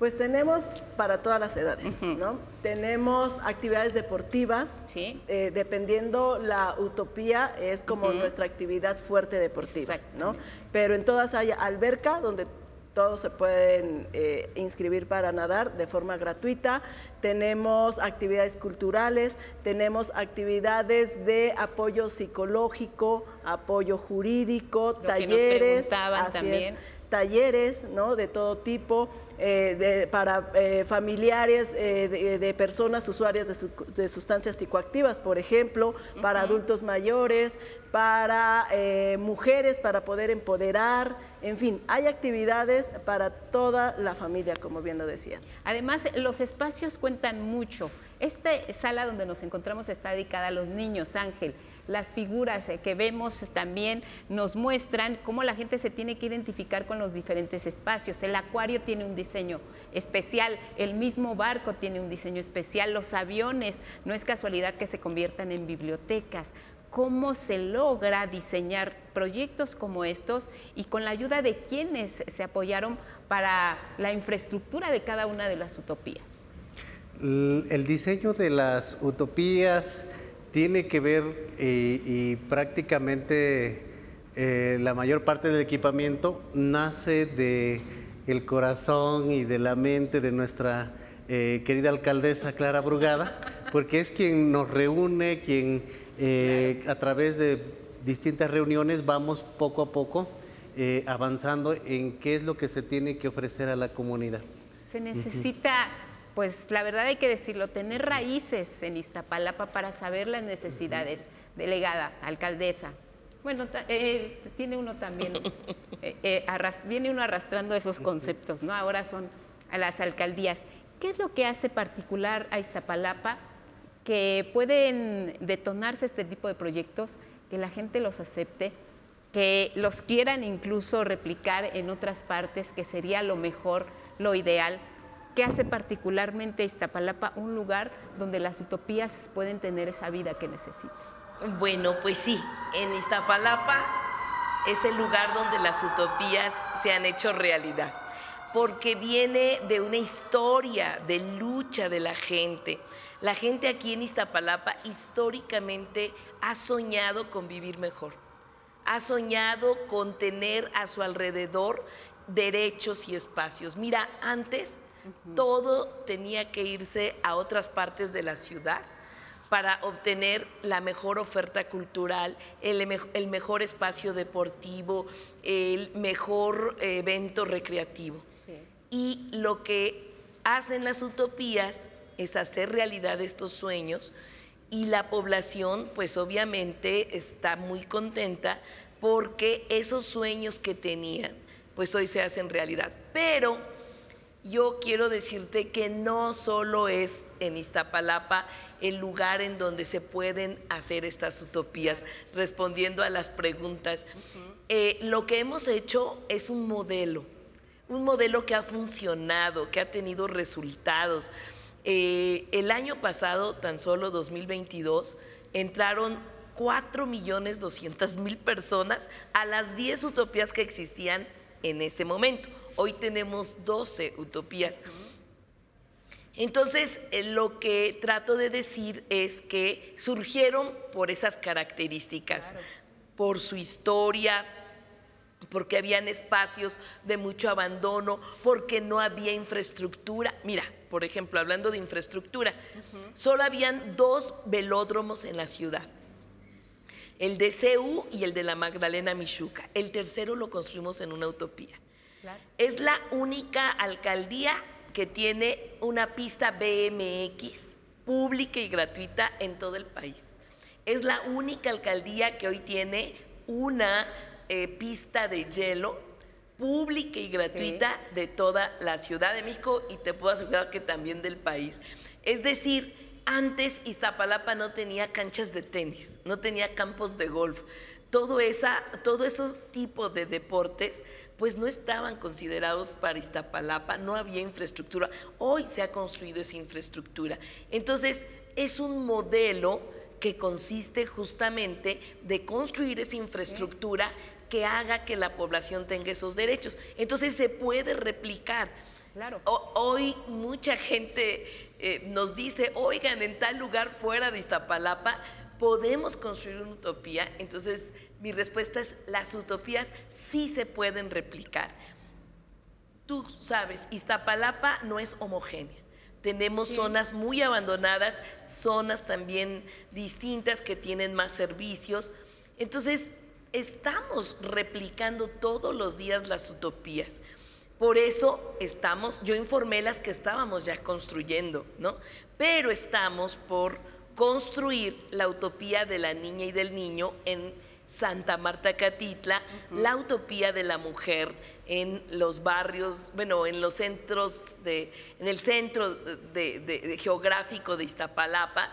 Pues tenemos para todas las edades, ¿no? Tenemos actividades deportivas, eh, dependiendo la utopía, es como nuestra actividad fuerte deportiva, ¿no? Pero en todas hay alberca, donde todos se pueden eh, inscribir para nadar de forma gratuita. Tenemos actividades culturales, tenemos actividades de apoyo psicológico, apoyo jurídico, talleres. también. talleres, ¿no? De todo tipo. Eh, para eh, familiares eh, de, personas usuarias de, sustancias psicoactivas, por ejemplo, para adultos mayores, para mujeres, para poder empoderar, en fin, hay actividades para toda la familia, como bien lo decías. Además, los espacios cuentan mucho. Esta sala donde nos encontramos está dedicada a los niños, Ángel las figuras eh, que vemos también nos muestran cómo la gente se tiene que identificar con los diferentes espacios. El acuario tiene un diseño especial, el mismo barco tiene un diseño especial, los aviones, no es casualidad que se conviertan en bibliotecas. ¿Cómo se logra diseñar proyectos como estos y con la ayuda de quienes se apoyaron para la infraestructura de cada una de las utopías? El diseño de las utopías tiene que ver eh, y prácticamente eh, la mayor parte del equipamiento nace de el corazón y de la mente de nuestra eh, querida alcaldesa Clara Brugada, porque es quien nos reúne, quien a través de distintas reuniones vamos poco a poco avanzando en qué es lo que se tiene que ofrecer a la comunidad. Se necesita pues la verdad hay que decirlo, tener raíces en Iztapalapa para saber las necesidades. Delegada, alcaldesa. Bueno, eh, tiene uno también, eh, eh, viene uno arrastrando esos conceptos, ¿no? Ahora son a las alcaldías. ¿Qué es lo que hace particular a Iztapalapa que pueden detonarse este tipo de proyectos, que la gente los acepte, que los quieran incluso replicar en otras partes, que sería lo mejor, lo ideal? ¿Qué hace particularmente Iztapalapa un lugar donde las utopías pueden tener esa vida que necesitan? Bueno, pues sí, en Iztapalapa es el lugar donde las utopías se han hecho realidad, porque viene de una historia de lucha de la gente. La gente aquí en Iztapalapa históricamente ha soñado con vivir mejor, ha soñado con tener a su alrededor derechos y espacios. Mira, antes todo tenía que irse a otras partes de la ciudad para obtener la mejor oferta cultural, el, mejor espacio deportivo, el mejor evento recreativo. Y lo que hacen las utopías es hacer realidad estos sueños y la población pues obviamente está muy contenta porque esos sueños que tenían pues hoy se hacen realidad. Pero yo quiero decirte que no solo es en Iztapalapa el lugar en donde se pueden hacer estas utopías, respondiendo a las preguntas. Eh, lo que hemos hecho es un modelo, un modelo que ha funcionado, que ha tenido resultados. Eh, el año pasado, tan solo 2022, entraron 4 millones 200 mil personas a las 10 utopías que existían en ese momento. Hoy tenemos 12 utopías. Entonces, eh, lo que trato de decir es que surgieron por esas características, por su historia, porque habían espacios de mucho abandono, porque no había infraestructura. Mira, por ejemplo, hablando de infraestructura, solo habían dos velódromos en la ciudad. El de CEU y el de la Magdalena Michuca. El tercero lo construimos en una utopía. Es la única alcaldía que tiene una pista BMX pública y gratuita en todo el país. Es la única alcaldía que hoy tiene una eh, pista de hielo pública y gratuita de toda la Ciudad de México y te puedo asegurar que también del país. Es decir, antes Iztapalapa no tenía canchas de tenis, no tenía campos de golf. Todo, esa, todo esos tipos de deportes pues no estaban considerados para Iztapalapa, no había infraestructura. Hoy se ha construido esa infraestructura. Entonces, es un modelo que consiste justamente de construir esa infraestructura que haga que la población tenga esos derechos. Entonces se puede replicar. Claro. hoy mucha gente eh, nos dice, oigan, en tal lugar fuera de Iztapalapa podemos construir una utopía. Entonces mi respuesta es, las utopías sí se pueden replicar. Tú sabes, Iztapalapa no es homogénea. Tenemos zonas muy abandonadas, zonas también distintas que tienen más servicios. Entonces, estamos replicando todos los días las utopías. Por eso estamos, yo informé las que estábamos ya construyendo, ¿no? Pero estamos por construir la utopía de la niña y del niño en Santa Marta Catitla, la utopía de la mujer en los barrios, bueno, en los centros de, en el centro de, geográfico de Iztapalapa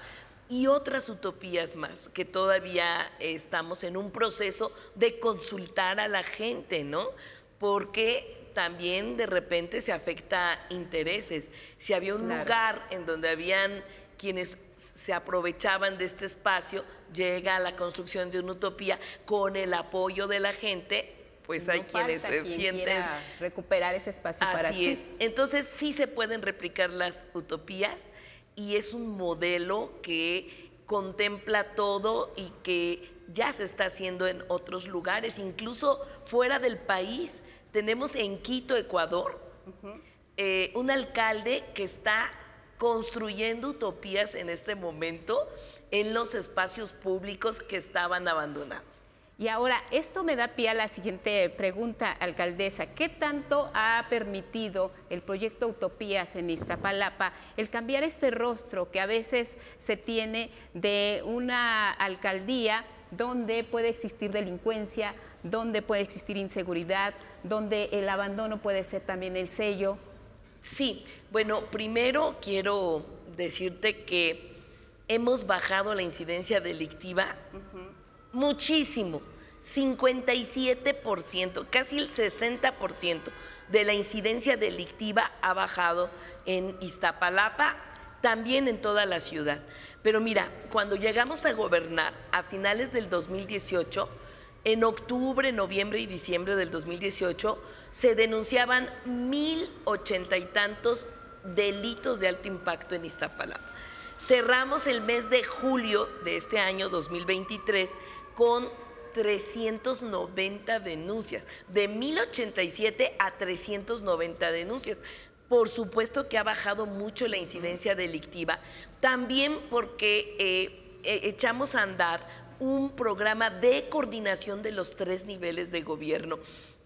y otras utopías más que todavía estamos en un proceso de consultar a la gente, ¿no? Porque también de repente se afecta intereses. Si había un lugar en donde habían quienes se aprovechaban de este espacio, llega a la construcción de una utopía con el apoyo de la gente, pues hay quienes se sienten recuperar ese espacio para sí. es. Entonces sí se pueden replicar las utopías y es un modelo que contempla todo y que ya se está haciendo en otros lugares, incluso fuera del país. Tenemos en Quito, Ecuador, eh, un alcalde que está construyendo utopías en este momento en los espacios públicos que estaban abandonados. Y ahora, esto me da pie a la siguiente pregunta, alcaldesa. ¿Qué tanto ha permitido el proyecto Utopías en Iztapalapa el cambiar este rostro que a veces se tiene de una alcaldía donde puede existir delincuencia, donde puede existir inseguridad, donde el abandono puede ser también el sello? Sí, bueno, primero quiero decirte que hemos bajado la incidencia delictiva muchísimo. 57%, casi el 60% de la incidencia delictiva ha bajado en Iztapalapa, también en toda la ciudad. Pero mira, cuando llegamos a gobernar a finales del 2018, en octubre, noviembre y diciembre del 2018, se denunciaban mil ochenta y tantos delitos de alto impacto en Iztapalapa. Cerramos el mes de julio de este año 2023 con 390 denuncias, de 1087 a 390 denuncias. Por supuesto que ha bajado mucho la incidencia delictiva, también porque eh, eh, echamos a andar un programa de coordinación de los tres niveles de gobierno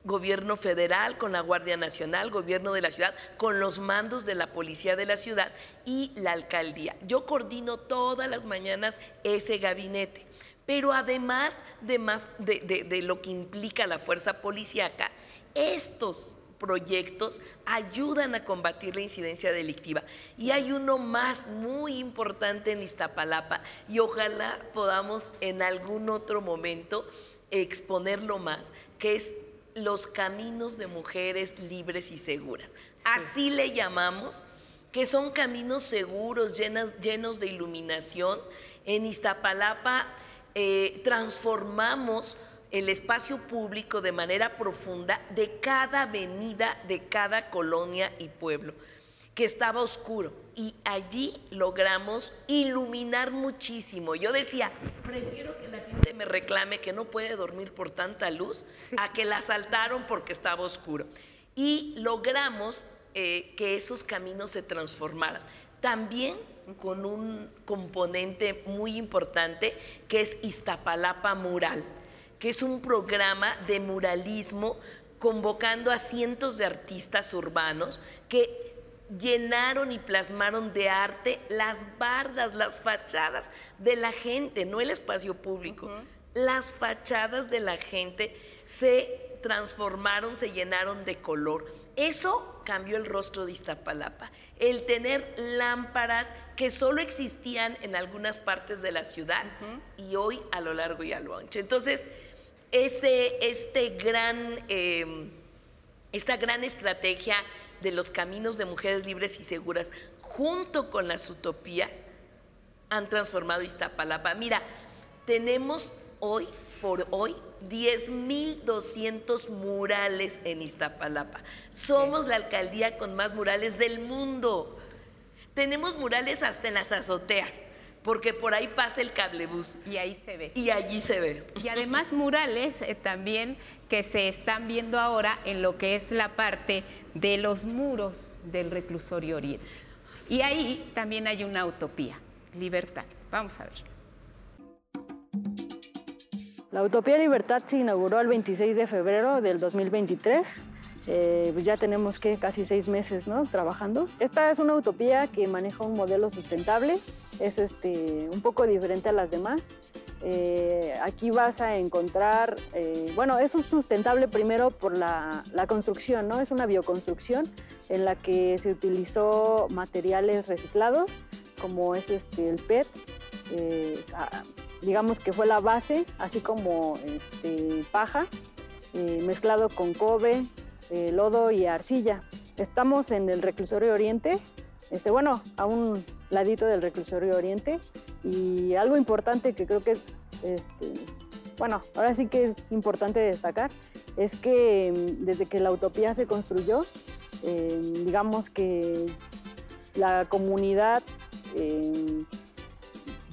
gobierno federal, con la Guardia Nacional, gobierno de la ciudad, con los mandos de la policía de la ciudad y la alcaldía. Yo coordino todas las mañanas ese gabinete, pero además de, de, lo que implica la fuerza policíaca, estos proyectos ayudan a combatir la incidencia delictiva. Y hay uno más muy importante en Iztapalapa y ojalá podamos en algún otro momento exponerlo más, que es los caminos de mujeres libres y seguras. Así le llamamos, que son caminos seguros, llenos de iluminación. En Iztapalapa eh, transformamos el espacio público de manera profunda de cada avenida, de cada colonia y pueblo que estaba oscuro y allí logramos iluminar muchísimo. Yo decía, prefiero que la gente me reclame que no puede dormir por tanta luz a que la asaltaron porque estaba oscuro. Y logramos eh, que esos caminos se transformaran. También con un componente muy importante que es Iztapalapa Mural, que es un programa de muralismo convocando a cientos de artistas urbanos que llenaron y plasmaron de arte las bardas, las fachadas de la gente, no el espacio público. Las fachadas de la gente se transformaron, se llenaron de color. Eso cambió el rostro de Iztapalapa. El tener lámparas que solo existían en algunas partes de la ciudad y hoy a lo largo y a lo ancho. Entonces, ese, este gran, eh, esta gran estrategia de los caminos de mujeres libres y seguras, junto con las utopías, han transformado Iztapalapa. Mira, tenemos hoy, por hoy, 10.200 murales en Iztapalapa. Somos la alcaldía con más murales del mundo. Tenemos murales hasta en las azoteas porque por ahí pasa el cablebús. Y ahí se ve. Y allí se ve. Y además murales eh, también que se están viendo ahora en lo que es la parte de los muros del reclusorio oriente. Y ahí también hay una utopía, libertad. Vamos a ver. La Utopía Libertad se inauguró el 26 de febrero del 2023. Eh, pues ya tenemos que casi seis meses ¿no? trabajando. Esta es una utopía que maneja un modelo sustentable, es este, un poco diferente a las demás. Eh, aquí vas a encontrar, eh, bueno, es sustentable primero por la, construcción, ¿no? Es una bioconstrucción en la que se utilizó materiales reciclados, como es este, el PET, eh, digamos que fue la base, así como este, paja, mezclado con cobre, lodo y arcilla. Estamos en el reclusorio oriente, este, bueno, a un ladito del reclusorio oriente. Y algo importante que creo que es, este, bueno, ahora sí que es importante destacar, es que mm, desde que la utopía se construyó, em, digamos que la comunidad em,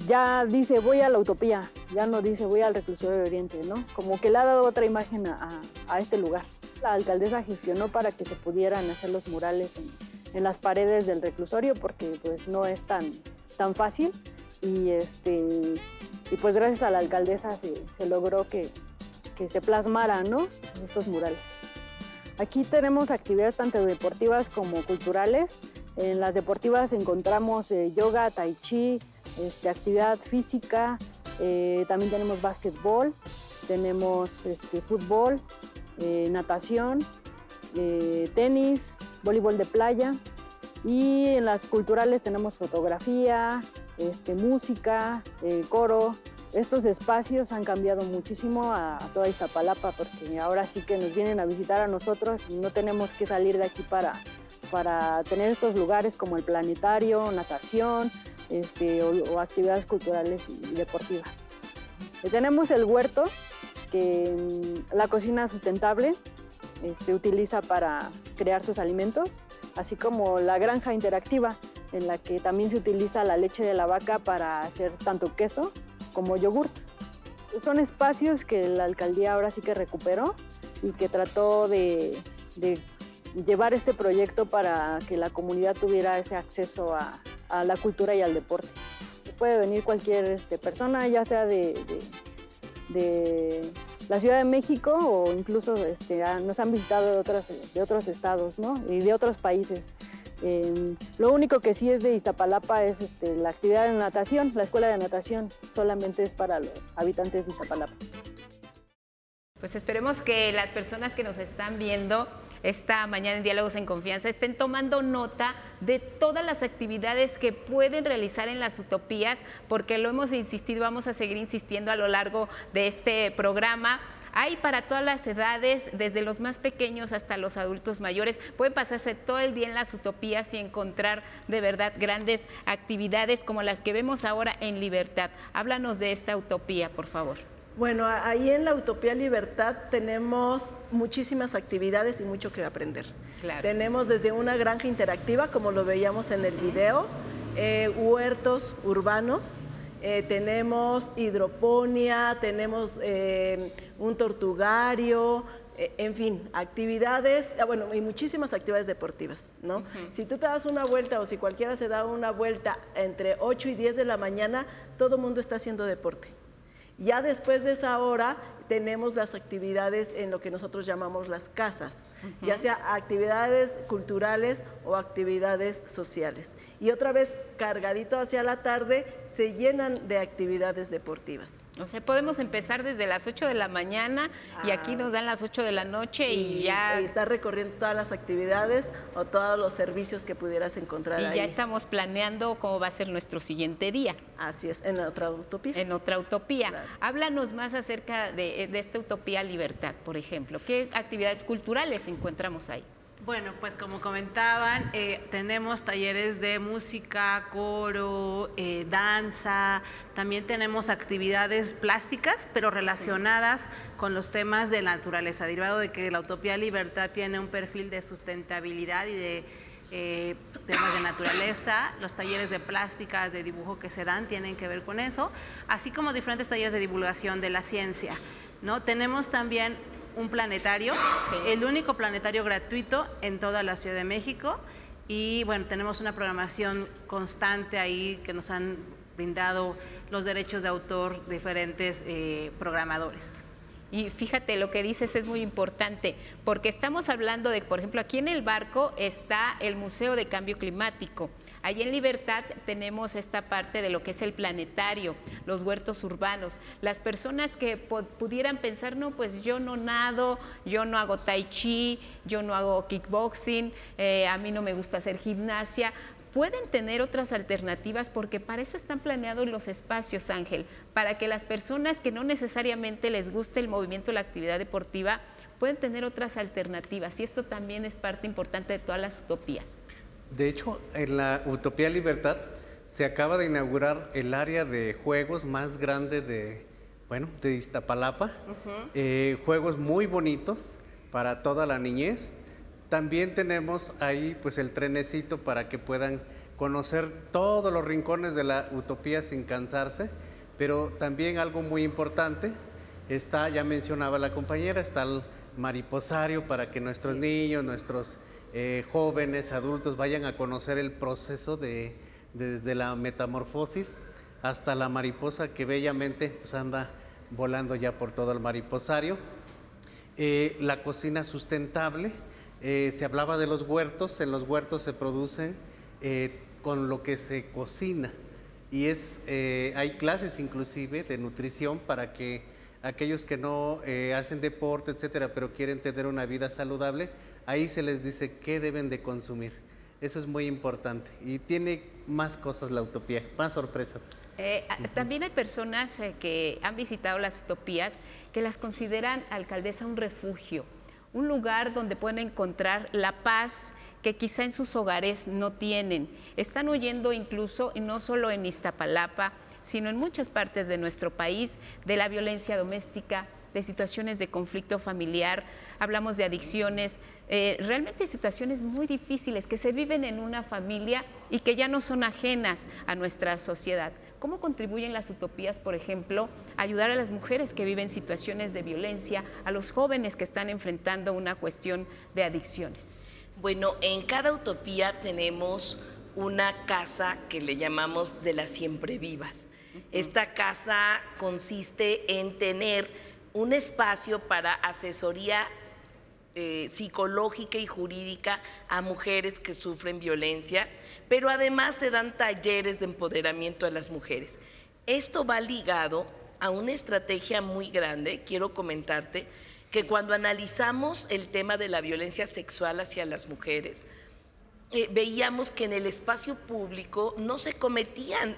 ya dice voy a la utopía, ya no dice voy al reclusorio oriente, ¿no? Como que le ha dado otra imagen a, este lugar. La alcaldesa gestionó para que se pudieran hacer los murales en, las paredes del reclusorio porque pues no es tan, tan fácil y, este, y pues gracias a la alcaldesa se, logró que, se plasmaran estos murales. Aquí tenemos actividades tanto deportivas como culturales. En las deportivas encontramos eh, yoga, tai chi, este, actividad física, eh, también tenemos básquetbol, tenemos este, fútbol, eh, natación, tenis, voleibol de playa y en las culturales tenemos fotografía, este, música, eh, coro. estos espacios han cambiado muchísimo a, toda toda Iztapalapa porque ahora sí que nos vienen a visitar a nosotros y no tenemos que salir de aquí para, para tener estos lugares como el planetario, natación este, o, actividades culturales y deportivas. Eh, tenemos el huerto, que mm, la cocina sustentable este, utiliza para crear sus alimentos, así como la granja interactiva, en la que también se utiliza la leche de la vaca para hacer tanto queso como yogurt. Son espacios que la alcaldía ahora sí que recuperó y que trató de, llevar este proyecto para que la comunidad tuviera ese acceso a, la cultura y al deporte. Puede venir cualquier este, persona, ya sea de, la Ciudad de México o incluso este, nos han visitado de, otras, de otros estados y de otros países. Em, lo único que sí es de Iztapalapa es este, la actividad de natación, la escuela de natación solamente es para los habitantes de Iztapalapa. Pues esperemos que las personas que nos están viendo esta mañana en Diálogos en Confianza estén tomando nota de todas las actividades que pueden realizar en las utopías, porque lo hemos insistido, vamos a seguir insistiendo a lo largo de este programa hay para todas las edades, desde los más pequeños hasta los adultos mayores. Pueden pasarse todo el día en las utopías y encontrar de verdad grandes actividades como las que vemos ahora en Libertad. Háblanos de esta utopía, por favor. Bueno, ahí en la Utopía Libertad tenemos muchísimas actividades y mucho que aprender. Tenemos desde una granja interactiva, como lo veíamos en el video, eh, huertos urbanos, eh, tenemos hidroponía, tenemos eh, un tortugario, en fin, actividades, ah, bueno, y muchísimas actividades deportivas, ¿no? Si tú te das una vuelta o si cualquiera se da una vuelta entre 8 y 10 de la mañana, todo el mundo está haciendo deporte. Ya después de esa hora tenemos las actividades en lo que nosotros llamamos las casas, ya sea actividades culturales o actividades sociales. Y otra vez, cargadito hacia la tarde, se llenan de actividades deportivas. O sea, podemos empezar desde las 8 de la mañana y aquí nos dan las 8 de la noche y, ya... Y estar recorriendo todas las actividades o todos los servicios que pudieras encontrar y ahí. ya estamos planeando cómo va a ser nuestro siguiente día. Así es, en otra utopía. En otra utopía. Háblanos más acerca de de esta Utopía Libertad, por ejemplo? ¿Qué actividades culturales encontramos ahí? Bueno, pues como comentaban, eh, tenemos talleres de música, coro, eh, danza, también tenemos actividades plásticas, pero relacionadas con los temas de la naturaleza, derivado de que la Utopía Libertad tiene un perfil de sustentabilidad y de eh, temas de naturaleza, los talleres de plásticas, de dibujo que se dan tienen que ver con eso, así como diferentes talleres de divulgación de la ciencia. ¿No? Tenemos también un planetario, el único planetario gratuito en toda la Ciudad de México y bueno, tenemos una programación constante ahí que nos han brindado los derechos de autor diferentes eh, programadores. Y fíjate, lo que dices es muy importante, porque estamos hablando de, por ejemplo, aquí en el barco está el Museo de Cambio Climático. Allí en Libertad tenemos esta parte de lo que es el planetario, los huertos urbanos. Las personas que pudieran pensar, no, pues yo no nado, yo no hago tai chi, yo no hago kickboxing, eh, a mí no me gusta hacer gimnasia, pueden tener otras alternativas porque para eso están planeados los espacios, Ángel, para que las personas que no necesariamente les guste el movimiento, la actividad deportiva, pueden tener otras alternativas. Y esto también es parte importante de todas las utopías. De hecho, en la Utopía Libertad se acaba de inaugurar el área de juegos más grande de, bueno, de Iztapalapa. Eh, juegos muy bonitos para toda la niñez. También tenemos ahí pues el trenecito para que puedan conocer todos los rincones de la utopía sin cansarse, pero también algo muy importante, está, ya mencionaba la compañera, está el mariposario para que nuestros niños, nuestros eh, jóvenes, adultos vayan a conocer el proceso de, desde la metamorfosis hasta la mariposa que bellamente pues, anda volando ya por todo el mariposario. Eh, la cocina sustentable, eh, se hablaba de los huertos, en los huertos se producen con lo que se cocina y es, hay clases inclusive de nutrición para que aquellos que no hacen deporte, etcétera, pero quieren tener una vida saludable, ahí se les dice qué deben de consumir. Eso es muy importante y tiene más cosas la utopía, más sorpresas. Eh, también hay personas eh, que han visitado las utopías que las consideran, alcaldesa, un refugio, un lugar donde pueden encontrar la paz que quizá en sus hogares no tienen. Están huyendo incluso, y no solo en Iztapalapa, sino en muchas partes de nuestro país, de la violencia doméstica, de situaciones de conflicto familiar, hablamos de adicciones, eh, realmente situaciones muy difíciles que se viven en una familia y que ya no son ajenas a nuestra sociedad. ¿Cómo contribuyen las utopías, por ejemplo, a ayudar a las mujeres que viven situaciones de violencia, a los jóvenes que están enfrentando una cuestión de adicciones? Bueno, en cada utopía tenemos una casa que le llamamos de las siempre vivas. Esta casa consiste en tener un espacio para asesoría eh, psicológica y jurídica a mujeres que sufren violencia, pero además se dan talleres de empoderamiento a las mujeres. Esto va ligado a una estrategia muy grande, quiero comentarte, que cuando analizamos el tema de la violencia sexual hacia las mujeres, eh, veíamos que en el espacio público no se cometían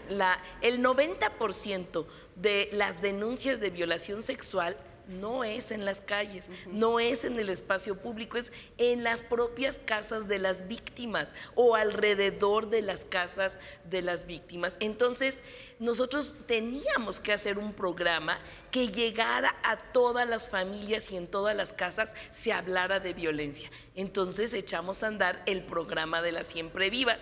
el 90% de las denuncias de violación sexual no es en las calles, no es en el espacio público, es en las propias casas de las víctimas o alrededor de las casas de las víctimas. Entonces, nosotros teníamos que hacer un programa que llegara a todas las familias y en todas las casas se hablara de violencia. Entonces echamos a andar el programa de las siempre vivas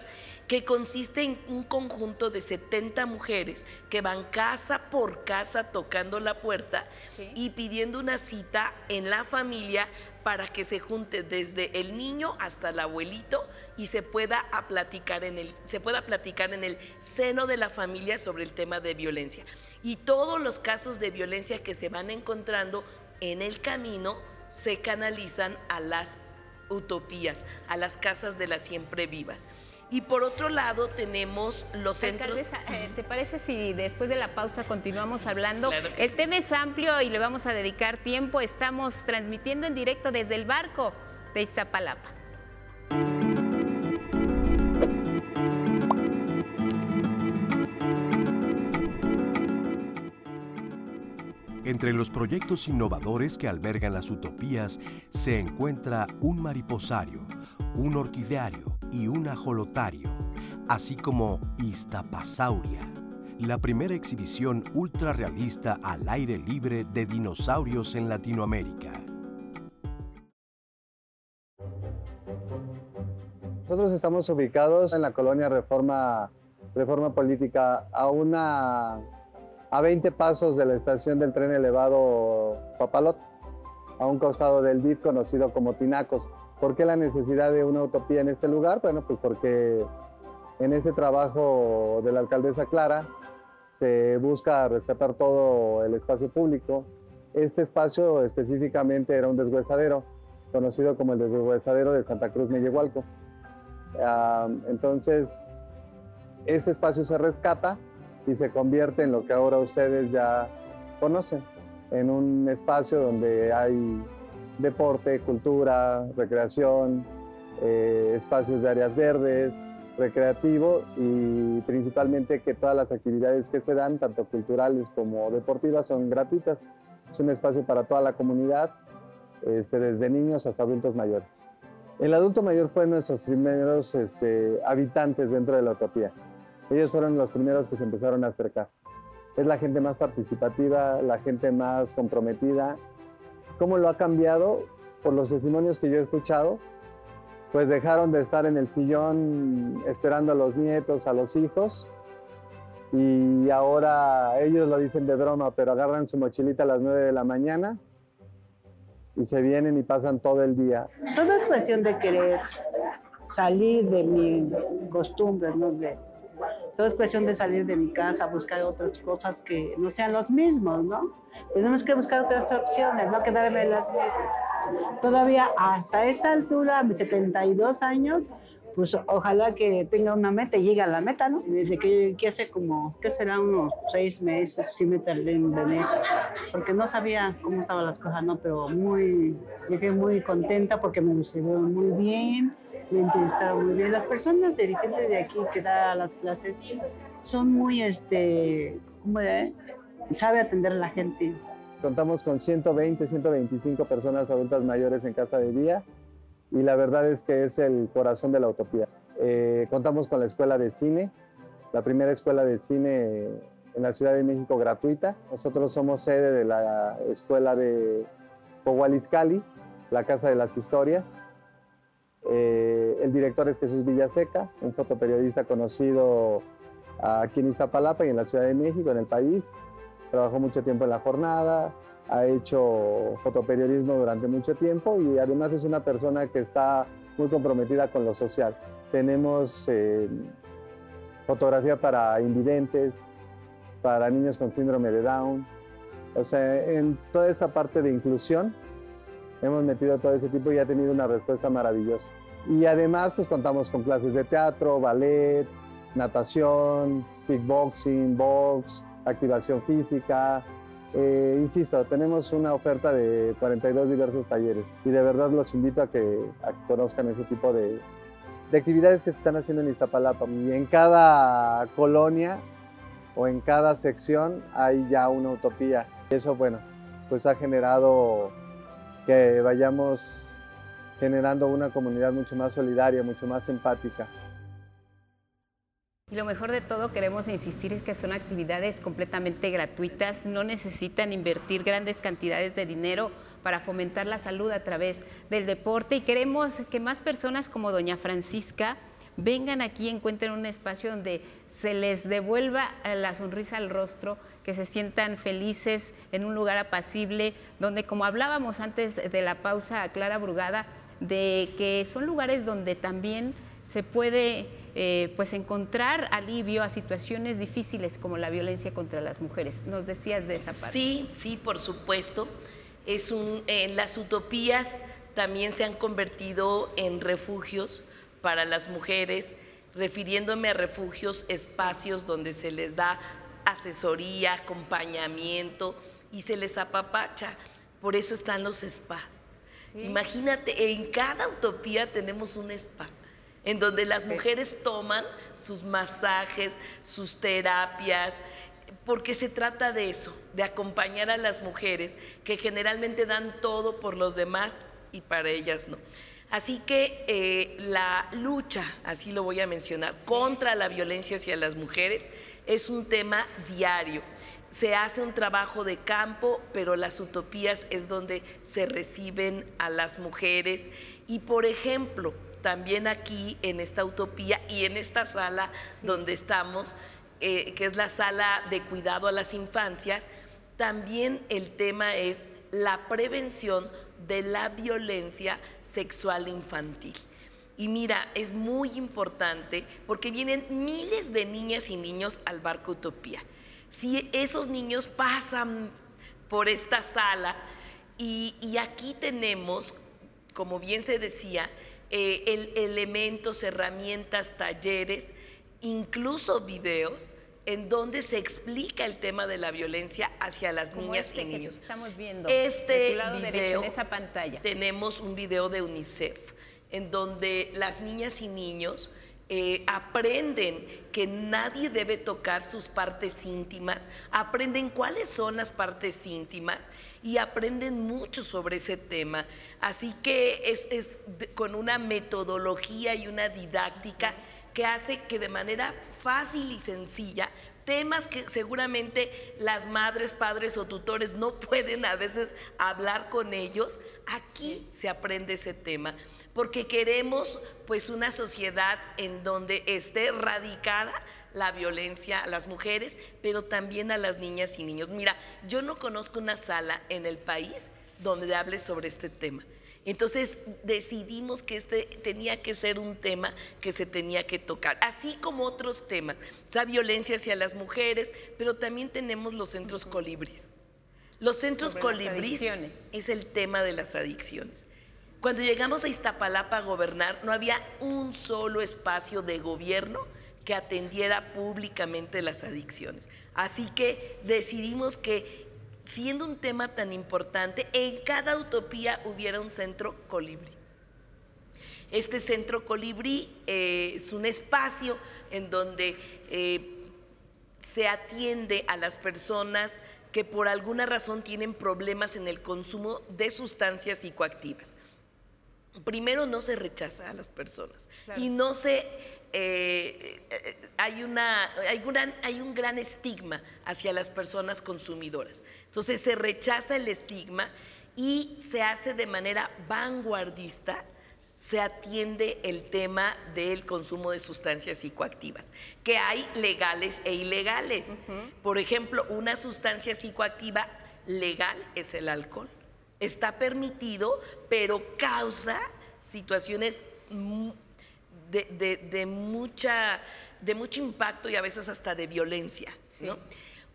que consiste en un conjunto de 70 mujeres que van casa por casa tocando la puerta y pidiendo una cita en la familia para que se junte desde el niño hasta el abuelito y se pueda platicar en el se pueda platicar en el seno de la familia sobre el tema de violencia y todos los casos de violencia que se van encontrando en el camino se canalizan a las utopías, a las casas de las siempre vivas. Y por otro lado tenemos los centros... Eh, ¿te parece si después de la pausa continuamos hablando? el tema es amplio y le vamos a dedicar tiempo. Estamos transmitiendo en directo desde el barco de Iztapalapa. Entre los proyectos innovadores que albergan las utopías se encuentra un mariposario, un orquideario y un ajolotario, así como Iztapasauria, la primera exhibición ultra realista al aire libre de dinosaurios en Latinoamérica. Nosotros estamos ubicados en la colonia Reforma, Reforma Política, a una a 20 pasos de la estación del tren elevado Papalot, a un costado del DIF conocido como Tinacos. ¿Por qué la necesidad de una utopía en este lugar? Bueno, pues porque en este trabajo de la alcaldesa Clara se busca rescatar todo el espacio público. Este espacio específicamente era un deshuesadero, conocido como el deshuesadero de Santa Cruz Mellehualco. entonces, ese espacio se rescata y se convierte en lo que ahora ustedes ya conocen, en un espacio donde hay deporte, cultura, recreación, eh, espacios de áreas verdes, recreativo y principalmente que todas las actividades que se dan, tanto culturales como deportivas, son gratuitas. Es un espacio para toda la comunidad, este, desde niños hasta adultos mayores. El adulto mayor fue nuestros primeros este, habitantes dentro de la utopía. Ellos fueron los primeros que se empezaron a acercar. Es la gente más participativa, la gente más comprometida, cómo lo ha cambiado por los testimonios que yo he escuchado, pues dejaron de estar en el sillón esperando a los nietos, a los hijos, y ahora ellos lo dicen de broma, pero agarran su mochilita a las 9 de la mañana y se vienen y pasan todo el día. Todo es cuestión de querer salir de mi costumbre, ¿no? De, todo es cuestión de salir de mi casa, buscar otras cosas que no sean los mismos, ¿no? Tenemos que buscar otras opciones, no quedarme en las mismas. Todavía hasta esta altura, mis 72 años, pues ojalá que tenga una meta y llegue a la meta, ¿no? Desde que, que hace como, ¿qué será? Unos seis meses, sí me tardé en venir, porque no sabía cómo estaban las cosas, ¿no? Pero muy, llegué muy contenta porque me recibieron muy bien, me entrevistaron muy bien. Las personas dirigentes de aquí que da las clases son muy, este, ¿cómo de? Sabe atender a la gente. Contamos con 120, 125 personas adultas mayores en casa de día y la verdad es que es el corazón de la utopía. Eh, contamos con la escuela de cine, la primera escuela de cine en la Ciudad de México gratuita. Nosotros somos sede de la escuela de Pogualiscali, la Casa de las Historias. Eh, el director es Jesús Villaseca, un fotoperiodista conocido aquí en Iztapalapa y en la Ciudad de México, en el país. Trabajó mucho tiempo en la jornada, ha hecho fotoperiodismo durante mucho tiempo y además es una persona que está muy comprometida con lo social. Tenemos eh, fotografía para invidentes, para niños con síndrome de Down. O sea, en toda esta parte de inclusión hemos metido todo ese tipo y ha tenido una respuesta maravillosa. Y además, pues contamos con clases de teatro, ballet, natación, kickboxing, box, activación física. Eh, insisto, tenemos una oferta de 42 diversos talleres y de verdad los invito a que, conozcan ese tipo de, de actividades que se están haciendo en Iztapalapa. Y en cada colonia o en cada sección hay ya una utopía. Y eso, bueno, pues ha generado que vayamos generando una comunidad mucho más solidaria, mucho más empática. Y lo mejor de todo, queremos insistir en que son actividades completamente gratuitas, no necesitan invertir grandes cantidades de dinero para fomentar la salud a través del deporte y queremos que más personas como doña Francisca vengan aquí y encuentren un espacio donde se les devuelva la sonrisa al rostro, que se sientan felices en un lugar apacible, donde como hablábamos antes de la pausa Clara Brugada, de que son lugares donde también se puede eh, pues encontrar alivio a situaciones difíciles como la violencia contra las mujeres. Nos decías de esa parte. Sí, sí, por supuesto. Es un, las utopías también se han convertido en refugios para las mujeres, refiriéndome a refugios, espacios donde se les da asesoría, acompañamiento y se les apapacha. Por eso están los spas. Imagínate, en cada utopía tenemos un spa en donde las mujeres toman sus masajes, sus terapias, porque se trata de eso, de acompañar a las mujeres que generalmente dan todo por los demás y para ellas no. Así que eh, la lucha, así lo voy a mencionar, contra la violencia hacia las mujeres es un tema diario. Se hace un trabajo de campo, pero las utopías es donde se reciben a las mujeres. Y por ejemplo, también aquí en esta utopía y en esta sala donde estamos, eh, que es la sala de cuidado a las infancias, también el tema es la prevención de la violencia sexual infantil. Y mira, es muy importante porque vienen miles de niñas y niños al barco Utopía. Si esos niños pasan por esta sala y aquí tenemos, como bien se decía, eh, elementos, herramientas, talleres, incluso videos en donde se explica el tema de la violencia hacia las niñas este y niños. estamos viendo este video, en esa pantalla. Tenemos un video de UNICEF en donde las niñas y niños eh, aprenden que nadie debe tocar sus partes íntimas, aprenden cuáles son las partes íntimas y aprenden mucho sobre ese tema. Así que es, con una metodología y una didáctica que hace que de manera fácil y sencilla temas que seguramente las madres, padres o tutores no pueden a veces hablar con ellos, aquí se aprende ese tema, porque queremos pues una sociedad en donde esté radicada la violencia a las mujeres, pero también a las niñas y niños. Mira, yo no conozco una sala en el país donde hable sobre este tema. Entonces decidimos que este tenía que ser un tema que se tenía que tocar, así como otros temas, la violencia hacia las mujeres, pero también tenemos los centros colibris. Los centros colibris es el tema de las adicciones. Cuando llegamos a Iztapalapa a gobernar, no había un solo espacio de gobierno que atendiera públicamente las adicciones. Así que decidimos que, siendo un tema tan importante, en cada utopía hubiera un centro colibri. Este centro colibrí eh, es un espacio en donde eh, se atiende a las personas que por alguna razón tienen problemas en el consumo de sustancias psicoactivas. Primero no se rechaza a las personas y no se eh, hay, una, hay, hay un gran estigma hacia las personas consumidoras. Entonces se rechaza el estigma y se hace de manera vanguardista se atiende el tema del consumo de sustancias psicoactivas, que hay legales e ilegales. Por ejemplo, una sustancia psicoactiva legal es el alcohol. Está permitido, pero causa situaciones de, mucha, de mucho impacto y a veces hasta de violencia.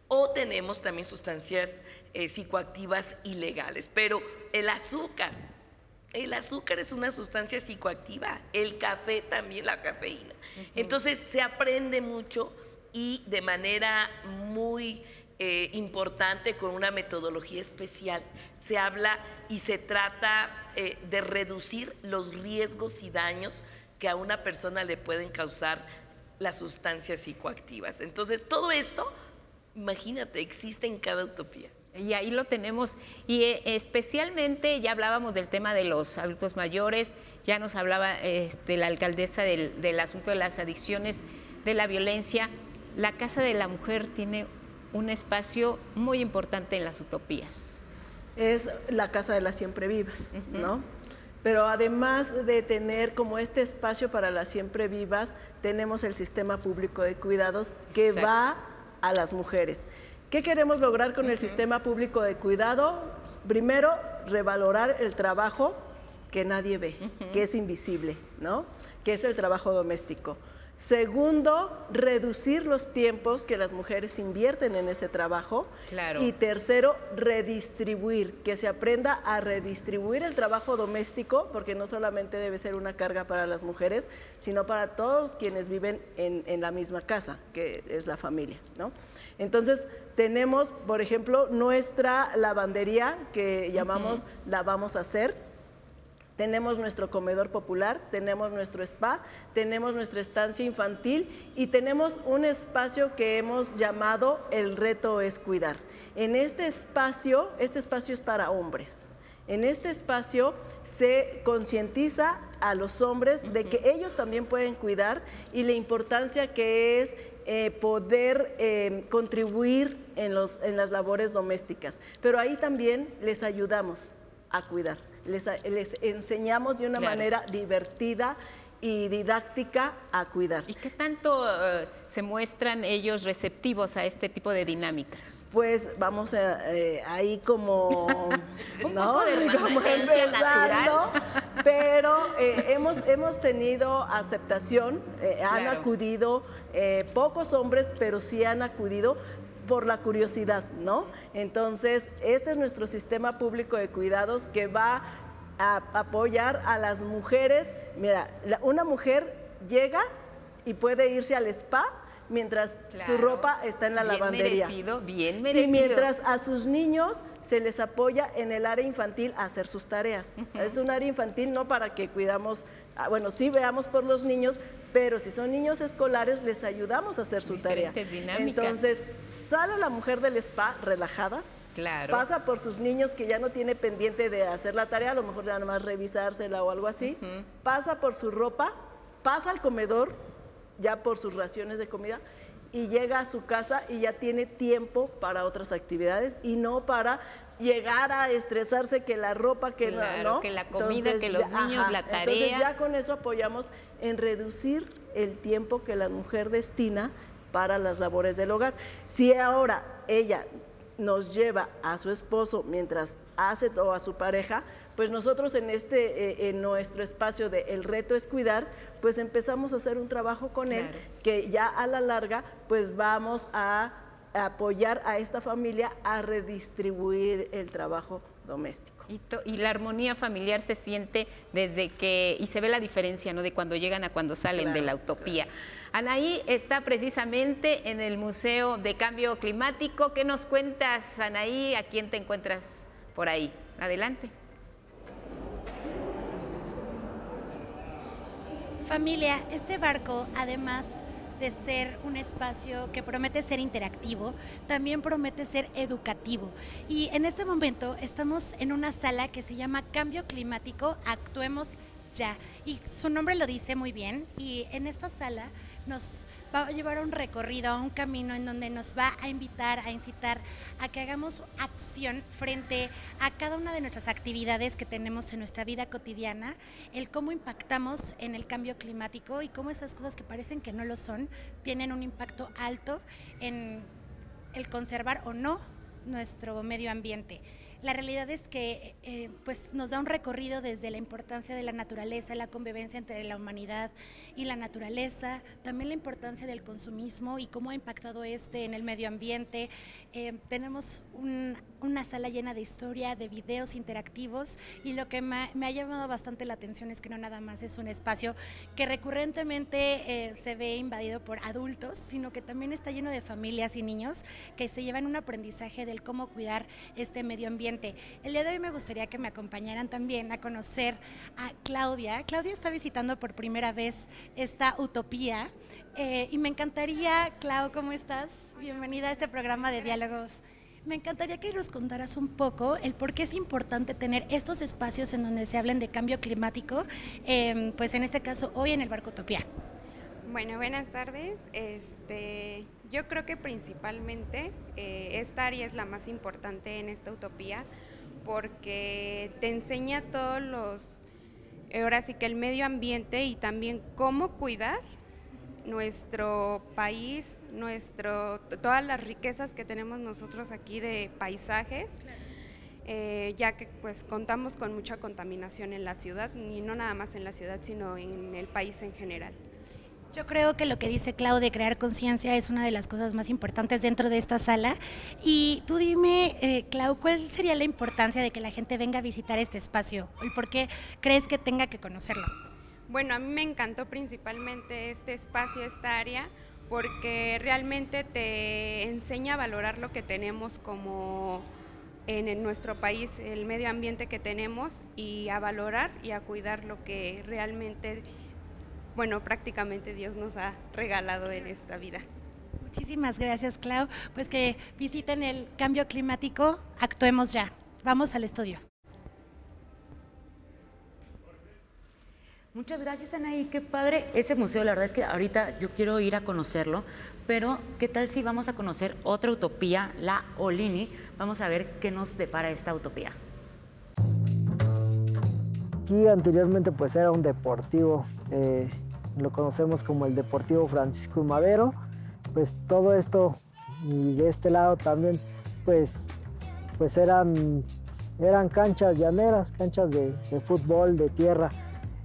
O tenemos también sustancias eh, psicoactivas ilegales, pero el azúcar, el azúcar es una sustancia psicoactiva, el café también, la cafeína. Entonces se aprende mucho y de manera muy eh, importante, con una metodología especial, se habla y se trata eh, de reducir los riesgos y daños que a una persona le pueden causar las sustancias psicoactivas. Entonces todo esto, imagínate, existe en cada utopía. Y ahí lo tenemos. Y eh, especialmente ya hablábamos del tema de los adultos mayores, ya nos hablaba este, la alcaldesa del, del, asunto de las adicciones, de la violencia. La Casa de la Mujer tiene un espacio muy importante en las utopías. Es la Casa de las Siempre Vivas, ¿no? Pero además de tener como este espacio para las siempre vivas, tenemos el sistema público de cuidados que va a las mujeres. ¿Qué queremos lograr con el sistema público de cuidado? Primero, revalorar el trabajo que nadie ve, que es invisible, ¿no? Que es el trabajo doméstico. Segundo, reducir los tiempos que las mujeres invierten en ese trabajo. Y tercero, redistribuir, que se aprenda a redistribuir el trabajo doméstico, porque no solamente debe ser una carga para las mujeres, sino para todos quienes viven en, la misma casa, que es la familia. ¿no? Entonces, tenemos, por ejemplo, nuestra lavandería, que llamamos La Vamos a Hacer, tenemos nuestro comedor popular, tenemos nuestro spa, tenemos nuestra estancia infantil y tenemos un espacio que hemos llamado El reto es cuidar. En este espacio, este espacio es para hombres. En este espacio se concientiza a los hombres de que ellos también pueden cuidar y la importancia que es eh, poder eh, contribuir en, los, en las labores domésticas. Pero ahí también les ayudamos a cuidar les, enseñamos de una manera divertida y didáctica a cuidar. ¿Y qué tanto eh, se muestran ellos receptivos a este tipo de dinámicas? Pues vamos eh, ahí como, Un poco de como empezando, pero eh, hemos, hemos tenido aceptación, han acudido pocos hombres, pero sí han acudido por la curiosidad, ¿no? Entonces, este es nuestro sistema público de cuidados que va a apoyar a las mujeres. Mira, una mujer llega y puede irse al spa mientras su ropa está en la bien lavandería. Merecido, bien merecido. Y mientras a sus niños se les apoya en el área infantil a hacer sus tareas. Es un área infantil no para que cuidamos, ah, bueno, sí veamos por los niños, pero si son niños escolares les ayudamos a hacer su tarea. Entonces, sale la mujer del spa relajada, Claro. Pasa por sus niños que ya no tiene pendiente de hacer la tarea, a lo mejor nada más revisársela o algo así. Pasa por su ropa, pasa al comedor, ya por sus raciones de comida y llega a su casa y ya tiene tiempo para otras actividades y no para llegar a estresarse que la ropa, que no, que la comida, que los niños, la tarea. Entonces ya con eso apoyamos en reducir el tiempo que la mujer destina para las labores del hogar. Si ahora ella nos lleva a su esposo mientras hace o a su pareja, pues nosotros en este eh, en nuestro espacio de el reto es cuidar, pues empezamos a hacer un trabajo con él que ya a la larga pues vamos a apoyar a esta familia a redistribuir el trabajo doméstico. Y, la armonía familiar se siente desde que, y se ve la diferencia, ¿no? De cuando llegan a cuando salen de la utopía. Anaí está precisamente en el Museo de Cambio Climático. ¿Qué nos cuentas, Anaí? ¿A quién te encuentras por ahí? Adelante. Familia, este barco, además de ser un espacio que promete ser interactivo, también promete ser educativo. Y en este momento estamos en una sala que se llama Cambio Climático, Actuemos Ya. Y su nombre lo dice muy bien. Y en esta sala nos va a llevar a un recorrido, a un camino en donde nos va a invitar, a incitar a que hagamos acción frente a cada una de nuestras actividades que tenemos en nuestra vida cotidiana, el cómo impactamos en el cambio climático y cómo esas cosas que parecen que no lo son tienen un impacto alto en el conservar o no nuestro medio ambiente. La realidad es que eh, pues nos da un recorrido desde la importancia de la naturaleza, la convivencia entre la humanidad y la naturaleza, también la importancia del consumismo y cómo ha impactado este en el medio ambiente. Eh, tenemos una sala llena de historia, de videos interactivos y lo que me, ha llamado bastante la atención es que no nada más es un espacio que recurrentemente eh, se ve invadido por adultos, sino que también está lleno de familias y niños que se llevan un aprendizaje del cómo cuidar este medio ambiente el día de hoy me gustaría que me acompañaran también a conocer a Claudia. Claudia está visitando por primera vez esta utopía eh, y me encantaría, Clau, ¿cómo estás? Bienvenida a este programa de diálogos. Me encantaría que nos contaras un poco el por qué es importante tener estos espacios en donde se hablen de cambio climático, em, pues en este caso hoy en el Barco Utopía. Bueno, buenas tardes. Este, yo creo que principalmente eh, esta área es la más importante en esta utopía porque te enseña todos los, ahora sí que el medio ambiente y también cómo cuidar nuestro país, nuestro, todas las riquezas que tenemos nosotros aquí de paisajes. Eh, ya que pues contamos con mucha contaminación en la ciudad, y no nada más en la ciudad, sino en el país en general. Yo creo que lo que dice Clau de crear conciencia es una de las cosas más importantes dentro de esta sala. Y tú dime, eh, Clau, ¿cuál sería la importancia de que la gente venga a visitar este espacio? ¿Y por qué crees que tenga que conocerlo? Bueno, a mí me encantó principalmente este espacio, esta área, porque realmente te enseña a valorar lo que tenemos como en nuestro país, el medio ambiente que tenemos, y a valorar y a cuidar lo que realmente bueno, prácticamente Dios nos ha regalado en esta vida. Muchísimas gracias, Clau. Pues que visiten el cambio climático, actuemos ya. Vamos al estudio. Muchas gracias, Anaí. Qué padre ese museo. La verdad es que ahorita yo quiero ir a conocerlo, pero ¿qué tal si vamos a conocer otra utopía, la Olini? Vamos a ver qué nos depara esta utopía. Aquí anteriormente pues era un deportivo eh, lo conocemos como el Deportivo Francisco Madero. Pues todo esto y de este lado también pues, pues eran, eran canchas llaneras, canchas de, fútbol, de tierra.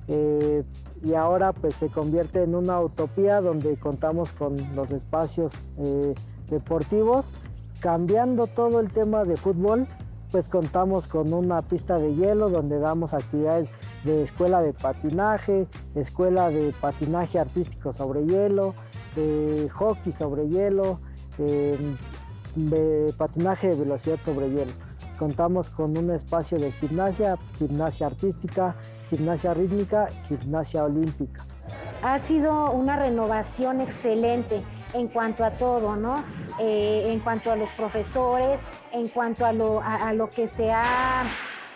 Eh, y ahora pues se convierte en una utopía donde contamos con los espacios eh, deportivos, cambiando todo el tema de fútbol pues contamos con una pista de hielo donde damos actividades de escuela de patinaje, escuela de patinaje artístico sobre hielo, de hockey sobre hielo, de patinaje de velocidad sobre hielo. Contamos con un espacio de gimnasia, gimnasia artística, gimnasia rítmica, gimnasia olímpica. Ha sido una renovación excelente en cuanto a todo, ¿no? Eh, en cuanto a los profesores, en cuanto a lo, que se ha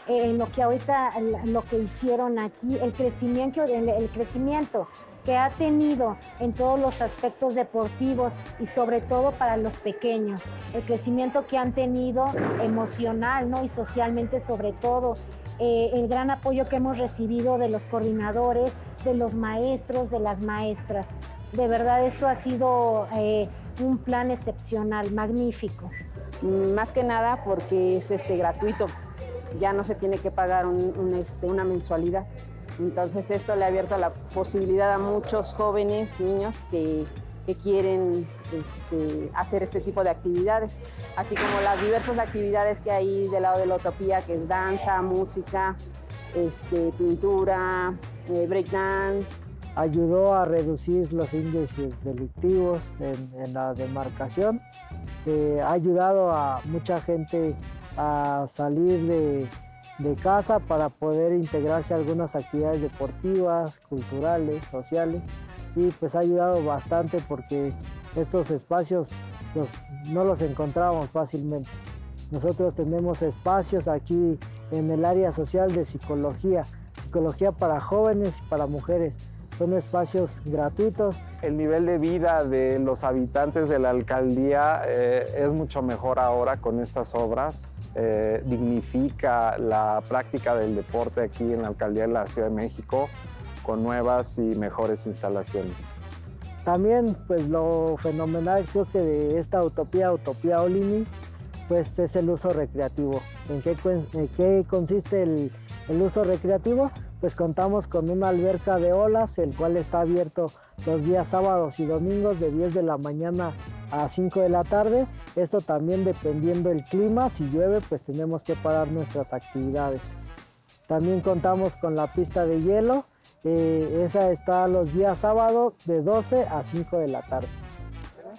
eh, en lo que ahorita lo que hicieron aquí, el crecimiento, el, crecimiento que ha tenido en todos los aspectos deportivos y sobre todo para los pequeños, el crecimiento que han tenido emocional ¿no? y socialmente sobre todo, eh, el gran apoyo que hemos recibido de los coordinadores, de los maestros, de las maestras. De verdad esto ha sido eh, un plan excepcional, magnífico. Más que nada porque es este, gratuito, ya no se tiene que pagar este, una mensualidad. Entonces esto le ha abierto la posibilidad a muchos jóvenes, niños que, quieren este, hacer este tipo de actividades, así como las diversas actividades que hay del lado de la utopía, que es danza, música, este, pintura, eh, breakdance, ayudó a reducir los índices delictivos en, la demarcación, ha ayudado a mucha gente a salir de, de casa para poder integrarse a algunas actividades deportivas, culturales, sociales y pues ha ayudado bastante porque estos espacios no los encontrábamos fácilmente. Nosotros tenemos espacios aquí en el área social de psicología, psicología para jóvenes y para mujeres. Son espacios gratuitos. El nivel de vida de los habitantes de la alcaldía eh, es mucho mejor ahora con estas obras. Eh, dignifica la práctica del deporte aquí en la alcaldía de la Ciudad de México con nuevas y mejores instalaciones. También pues lo fenomenal creo que de esta utopía, Utopía Olini, pues es el uso recreativo. ¿En qué, qué consiste el, el, uso recreativo? Pues contamos con una alberca de olas, el cual está abierto los días sábados y domingos de 10 de la mañana a 5 de la tarde. Esto también dependiendo del clima, si llueve pues tenemos que parar nuestras actividades. También contamos con la pista de hielo, eh, esa está los días sábado de 12 a 5 de la tarde.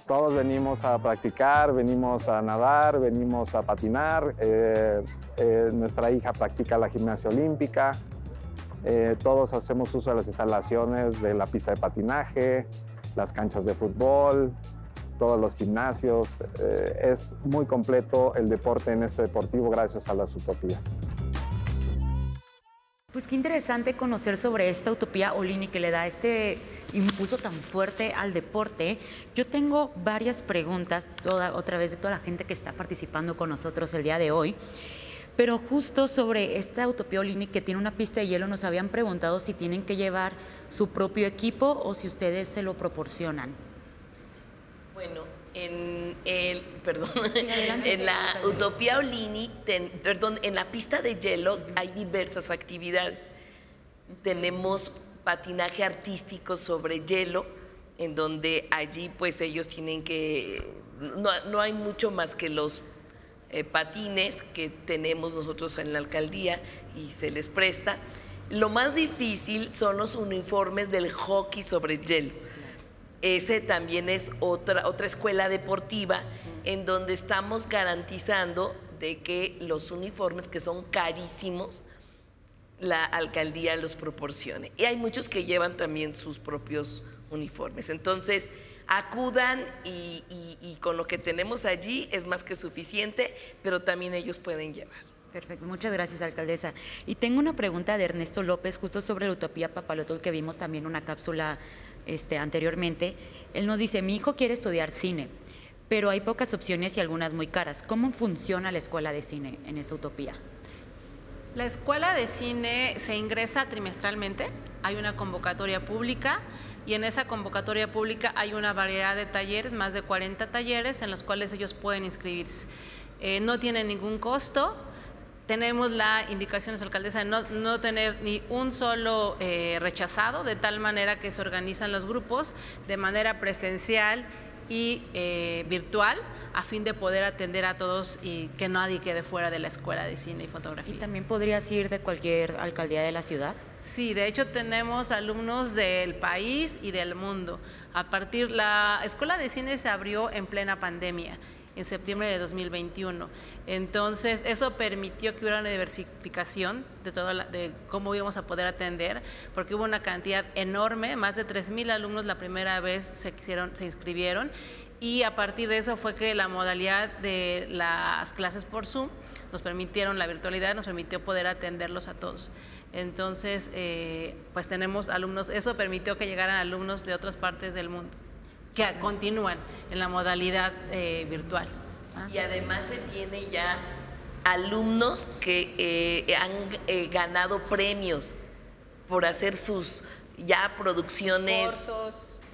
Todos venimos a practicar, venimos a nadar, venimos a patinar. Eh, eh, nuestra hija practica la gimnasia olímpica. Todos hacemos uso de las instalaciones de la pista de patinaje, las canchas de fútbol, todos los gimnasios. es muy completo el deporte en este deportivo gracias a las utopías. Pues qué interesante conocer sobre esta utopía Olini que le da este impulso tan fuerte al deporte. Yo tengo varias preguntas, toda, otra vez de toda la gente que está participando con nosotros el día de hoy. Pero justo sobre esta utopía Olini que tiene una pista de hielo, nos habían preguntado si tienen que llevar su propio equipo o si ustedes se lo proporcionan. Bueno, en el, perdón, en la Utopía Olini, perdón, en la pista de hielo hay diversas actividades. Tenemos patinaje artístico sobre hielo, en donde allí pues ellos tienen que, no, hay mucho más que los eh, patines que tenemos nosotros en la alcaldía y se les presta. Lo más difícil son los uniformes del hockey sobre hielo ese también es otra, otra escuela deportiva en donde estamos garantizando de que los uniformes, que son carísimos, la alcaldía los proporcione. Y hay muchos que llevan también sus propios uniformes. Entonces, acudan y, y, con lo que tenemos allí es más que suficiente, pero también ellos pueden llevar. Perfecto, muchas gracias, alcaldesa. Y tengo una pregunta de Ernesto López, justo sobre la utopía Papalotol, que vimos también una cápsula este, anteriormente, él nos dice, mi hijo quiere estudiar cine, pero hay pocas opciones y algunas muy caras. ¿Cómo funciona la escuela de cine en esa utopía? La escuela de cine se ingresa trimestralmente, hay una convocatoria pública y en esa convocatoria pública hay una variedad de talleres, más de 40 talleres en los cuales ellos pueden inscribirse. Eh, no tiene ningún costo, tenemos la indicación de alcaldesa de no, tener ni un solo eh, rechazado, de tal manera que se organizan los grupos de manera presencial y eh, virtual a fin de poder atender a todos y que nadie quede fuera de la escuela de cine y fotografía. ¿Y también podrías ir de cualquier alcaldía de la ciudad? Sí, de hecho tenemos alumnos del país y del mundo. A partir la escuela de cine se abrió en plena pandemia en septiembre de 2021. Entonces, eso permitió que hubiera una diversificación de, de cómo íbamos a poder atender, porque hubo una cantidad enorme, más de 3.000 alumnos la primera vez se, se inscribieron, y a partir de eso fue que la modalidad de las clases por Zoom nos permitieron, la virtualidad nos permitió poder atenderlos a todos. Entonces, eh, pues tenemos alumnos, eso permitió que llegaran alumnos de otras partes del mundo que continúan en la modalidad eh, virtual. Ah, y además se tiene ya alumnos que eh, han eh, ganado premios por hacer sus ya producciones,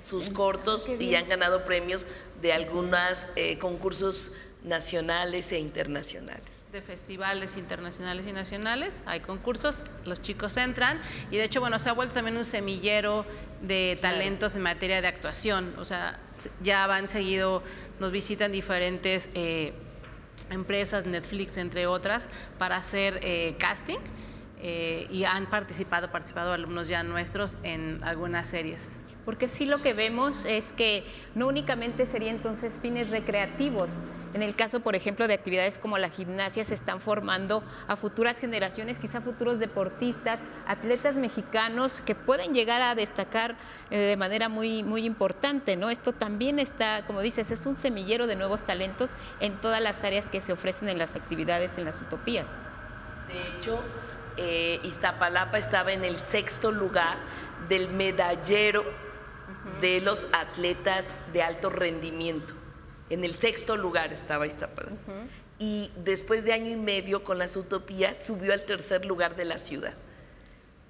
sus cortos, y han ganado premios de algunos concursos nacionales e internacionales de festivales internacionales y nacionales, hay concursos, los chicos entran y de hecho, bueno, se ha vuelto también un semillero de talentos en materia de actuación, o sea, ya van seguido, nos visitan diferentes eh, empresas, Netflix entre otras, para hacer eh, casting eh, y han participado, participado alumnos ya nuestros en algunas series. Porque sí lo que vemos es que no únicamente sería entonces fines recreativos, en el caso, por ejemplo, de actividades como la gimnasia, se están formando a futuras generaciones, quizá futuros deportistas, atletas mexicanos que pueden llegar a destacar eh, de manera muy, muy importante. ¿no? Esto también está, como dices, es un semillero de nuevos talentos en todas las áreas que se ofrecen en las actividades, en las utopías. De hecho, eh, Iztapalapa estaba en el sexto lugar del medallero de los atletas de alto rendimiento. En el sexto lugar estaba Iztapalapa. Y después de año y medio con las utopías subió al tercer lugar de la ciudad.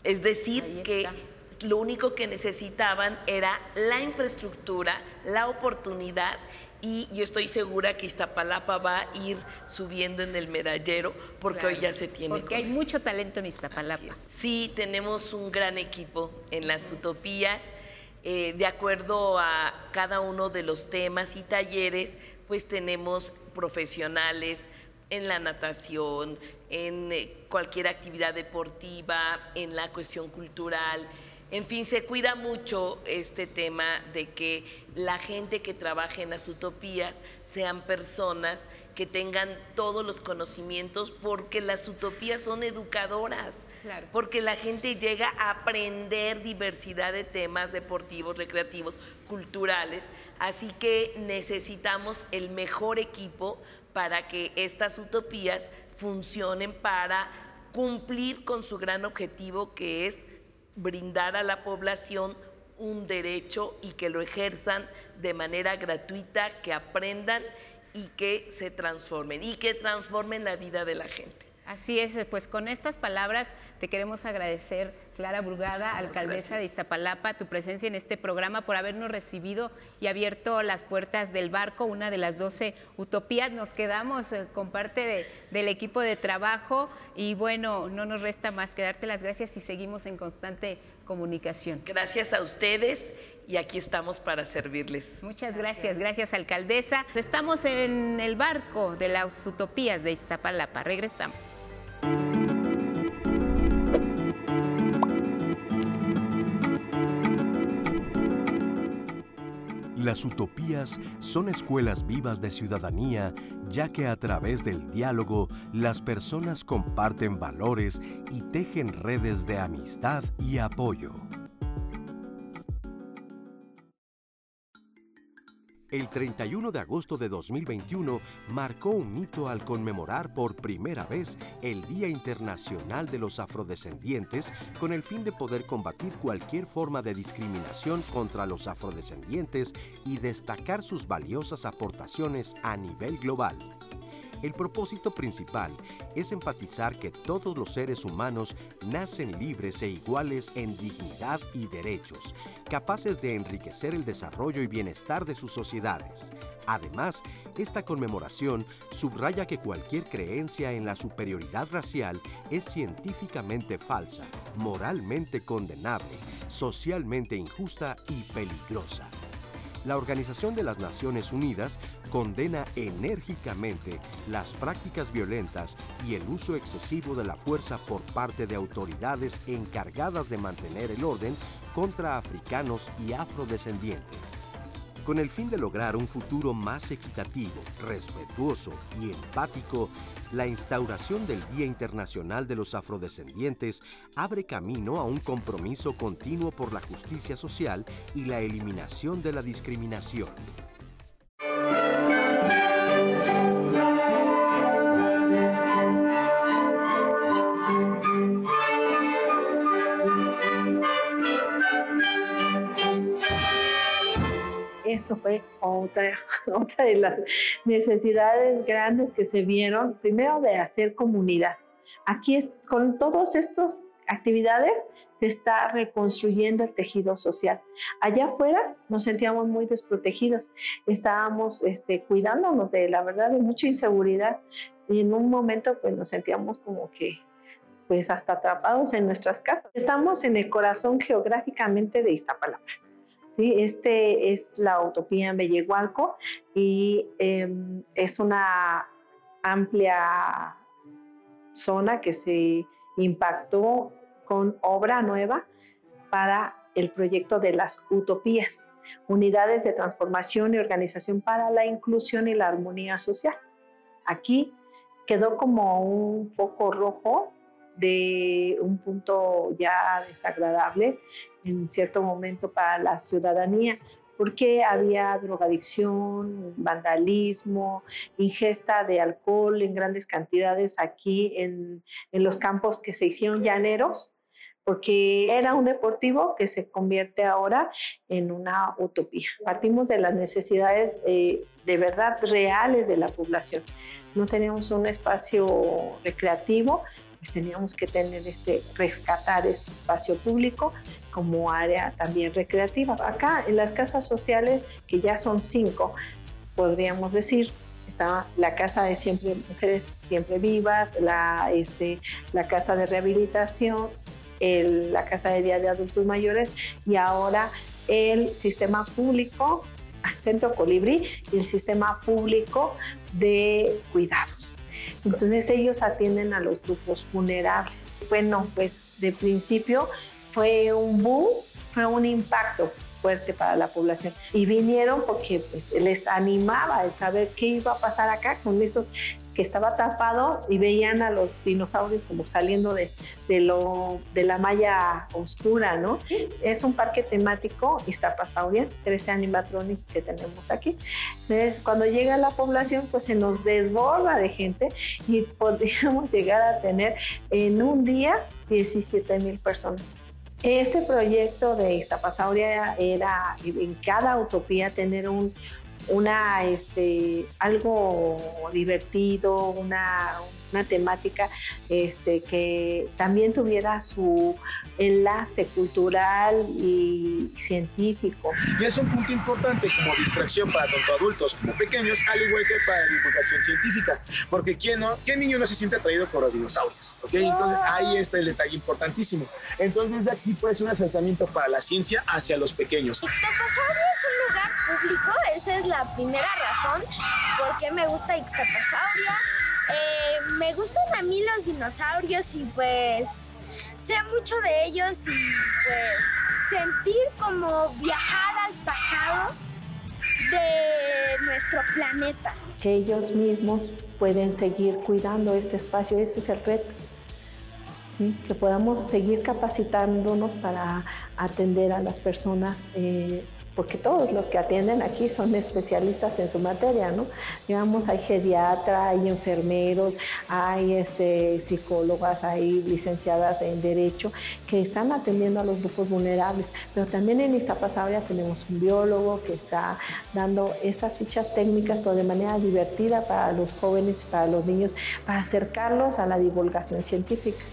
Es decir, que lo único que necesitaban era la infraestructura, la oportunidad y yo estoy segura que Iztapalapa va a ir subiendo en el medallero porque hoy ya se tiene. Porque hay mucho talento en Iztapalapa. Sí, tenemos un gran equipo en las utopías. Eh, de acuerdo a cada uno de los temas y talleres, pues tenemos profesionales en la natación, en eh, cualquier actividad deportiva, en la cuestión cultural. En fin, se cuida mucho este tema de que la gente que trabaje en las utopías sean personas que tengan todos los conocimientos porque las utopías son educadoras porque la gente llega a aprender diversidad de temas deportivos, recreativos, culturales. Así que necesitamos el mejor equipo para que estas utopías funcionen para cumplir con su gran objetivo que es brindar a la población un derecho y que lo ejerzan de manera gratuita, que aprendan y que se transformen y que transformen la vida de la gente. Así es, pues con estas palabras te queremos agradecer, Clara Brugada, alcaldesa de Iztapalapa, tu presencia en este programa, por habernos recibido y abierto las puertas del barco, una de las 12 utopías. Nos quedamos eh, con parte del equipo de trabajo y bueno, no nos resta más que darte las gracias y seguimos en constante comunicación. Gracias a ustedes y aquí estamos para servirles. Muchas gracias, gracias, alcaldesa. Estamos en el barco de las utopías de Iztapalapa. Regresamos. Las utopías son escuelas vivas de ciudadanía, ya que a través del diálogo las personas comparten valores y tejen redes de amistad y apoyo. El 31 de agosto de 2021 marcó un hito al conmemorar por primera vez el Día Internacional de los Afrodescendientes con el fin de poder combatir cualquier forma de discriminación contra los afrodescendientes y destacar sus valiosas aportaciones a nivel global. El propósito principal es enfatizar que todos los seres humanos nacen libres e iguales en dignidad y derechos, capaces de enriquecer el desarrollo y bienestar de sus sociedades. Además, esta conmemoración subraya que cualquier creencia en la superioridad racial es científicamente falsa, moralmente condenable, socialmente injusta y peligrosa la Organización de las Naciones Unidas condena enérgicamente las prácticas violentas y el uso excesivo de la fuerza por parte de autoridades encargadas de mantener el orden contra africanos y afrodescendientes. Con el fin de lograr un futuro más equitativo, respetuoso y empático, la instauración del Día Internacional de los Afrodescendientes abre camino a un compromiso continuo por la justicia social y la eliminación de la discriminación. Eso fue otra, de las necesidades grandes que se vieron, primero de hacer comunidad. Aquí con todas estas actividades se está reconstruyendo el tejido social. Allá afuera nos sentíamos muy desprotegidos, estábamos este, cuidándonos de la verdad de mucha inseguridad y en un momento pues nos sentíamos como que pues hasta atrapados en nuestras casas. Estamos en el corazón geográficamente de Iztapalapa. ¿Sí? Este es la utopía en Bellehualco y em, es una amplia zona que se impactó con obra nueva para el proyecto de las utopías, unidades de transformación y organización para la inclusión y la armonía social. Aquí quedó como un poco rojo de un punto ya desagradable en cierto momento para la ciudadanía, porque había drogadicción, vandalismo, ingesta de alcohol en grandes cantidades aquí en, en los campos que se hicieron llaneros porque era un deportivo que se convierte ahora en una utopía. Partimos de las necesidades eh, de verdad reales de la población. No teníamos un espacio recreativo, pues teníamos que tener este, rescatar este espacio público como área también recreativa. Acá en las casas sociales, que ya son cinco, podríamos decir, está la casa de siempre mujeres siempre vivas, la, este, la casa de rehabilitación, la Casa de Día de Adultos Mayores y ahora el sistema público, Centro Colibrí y el sistema público de cuidados. Entonces ellos atienden a los grupos vulnerables. Bueno, pues de principio fue un boom, fue un impacto fuerte para la población. Y vinieron porque pues, les animaba el saber qué iba a pasar acá con esos que estaba tapado y veían a los dinosaurios como saliendo de, de, lo, de la malla oscura, ¿no? Es un parque temático, bien 13 animatronics que tenemos aquí. Entonces, cuando llega la población, pues se nos desborda de gente y podríamos llegar a tener en un día 17 mil personas. Este proyecto de Iztapasauria era en cada utopía tener un, una, este, algo divertido, una, una temática este, que también tuviera su enlace cultural y científico. Y es un punto importante como distracción para tanto adultos como pequeños, al igual que para la divulgación científica, porque ¿quién, no, ¿qué niño no se siente atraído por los dinosaurios? ¿okay? Entonces ahí está el detalle importantísimo. Entonces de aquí puede ser un acercamiento para la ciencia hacia los pequeños. Ixtapasaurio es un lugar público, esa es la primera razón por qué me gusta Ixtapasauria. Eh, me gustan a mí los dinosaurios y pues sé mucho de ellos y pues sentir como viajar al pasado de nuestro planeta. Que ellos mismos pueden seguir cuidando este espacio, ese es el reto. Que podamos seguir capacitándonos para atender a las personas eh, porque todos los que atienden aquí son especialistas en su materia, ¿no? Digamos, hay geriatra, hay enfermeros, hay este, psicólogas, hay licenciadas en Derecho que están atendiendo a los grupos vulnerables, pero también en Iztapasauria tenemos un biólogo que está dando esas fichas técnicas, pero de manera divertida para los jóvenes y para los niños, para acercarlos a la divulgación científica.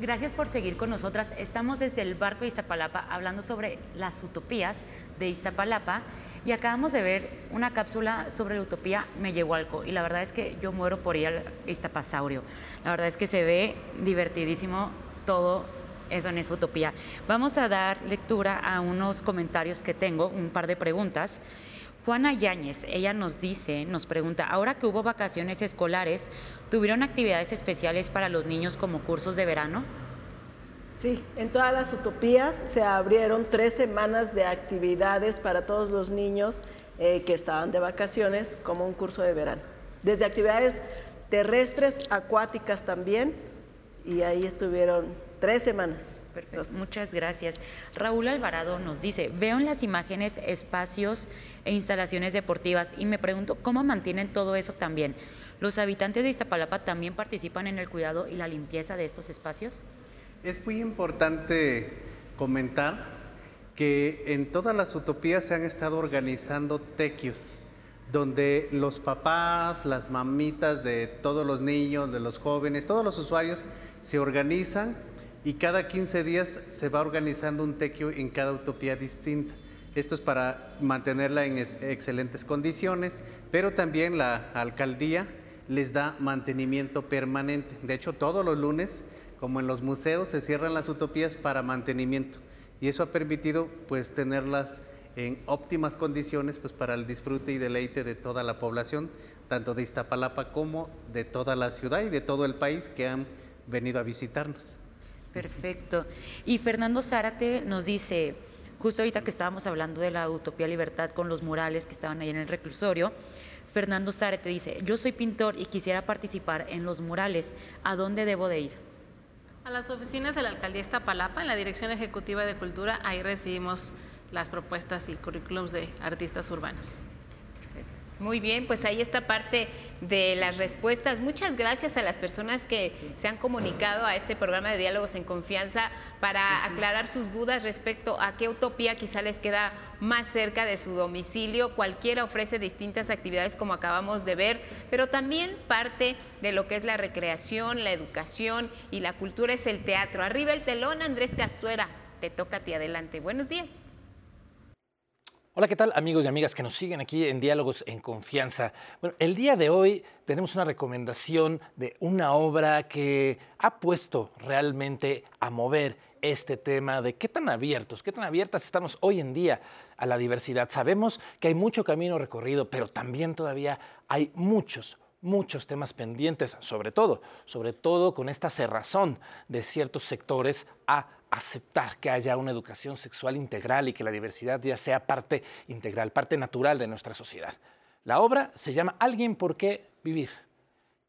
Gracias por seguir con nosotras. Estamos desde el barco de Iztapalapa hablando sobre las utopías de Iztapalapa y acabamos de ver una cápsula sobre la utopía Mellehualco y la verdad es que yo muero por ir al Iztapasaurio. La verdad es que se ve divertidísimo todo eso en esa utopía. Vamos a dar lectura a unos comentarios que tengo, un par de preguntas. Juana Yáñez, ella nos dice, nos pregunta, ahora que hubo vacaciones escolares, ¿tuvieron actividades especiales para los niños como cursos de verano? Sí, en todas las utopías se abrieron tres semanas de actividades para todos los niños eh, que estaban de vacaciones como un curso de verano. Desde actividades terrestres, acuáticas también, y ahí estuvieron Tres semanas. Perfecto, muchas gracias. Raúl Alvarado nos dice, veo en las imágenes espacios e instalaciones deportivas y me pregunto cómo mantienen todo eso también. ¿Los habitantes de Iztapalapa también participan en el cuidado y la limpieza de estos espacios? Es muy importante comentar que en todas las utopías se han estado organizando tequios, donde los papás, las mamitas de todos los niños, de los jóvenes, todos los usuarios se organizan y cada 15 días se va organizando un tequio en cada utopía distinta. Esto es para mantenerla en excelentes condiciones, pero también la alcaldía les da mantenimiento permanente. De hecho, todos los lunes, como en los museos, se cierran las utopías para mantenimiento y eso ha permitido pues tenerlas en óptimas condiciones pues para el disfrute y deleite de toda la población, tanto de Iztapalapa como de toda la ciudad y de todo el país que han venido a visitarnos. Perfecto. Y Fernando Zárate nos dice, justo ahorita que estábamos hablando de la utopía libertad con los murales que estaban ahí en el reclusorio, Fernando Zárate dice, yo soy pintor y quisiera participar en los murales, ¿a dónde debo de ir? A las oficinas de la Alcaldía Iztapalapa, en la Dirección Ejecutiva de Cultura, ahí recibimos las propuestas y currículums de artistas urbanos. Muy bien, pues ahí está parte de las respuestas. Muchas gracias a las personas que se han comunicado a este programa de Diálogos en Confianza para aclarar sus dudas respecto a qué utopía quizá les queda más cerca de su domicilio. Cualquiera ofrece distintas actividades como acabamos de ver, pero también parte de lo que es la recreación, la educación y la cultura es el teatro. Arriba el telón, Andrés Castuera, te toca a ti adelante. Buenos días. Hola, ¿qué tal amigos y amigas que nos siguen aquí en Diálogos en Confianza? Bueno, el día de hoy tenemos una recomendación de una obra que ha puesto realmente a mover este tema de qué tan abiertos, qué tan abiertas estamos hoy en día a la diversidad. Sabemos que hay mucho camino recorrido, pero también todavía hay muchos, muchos temas pendientes, sobre todo, sobre todo con esta cerrazón de ciertos sectores a aceptar que haya una educación sexual integral y que la diversidad ya sea parte integral, parte natural de nuestra sociedad. La obra se llama Alguien por qué vivir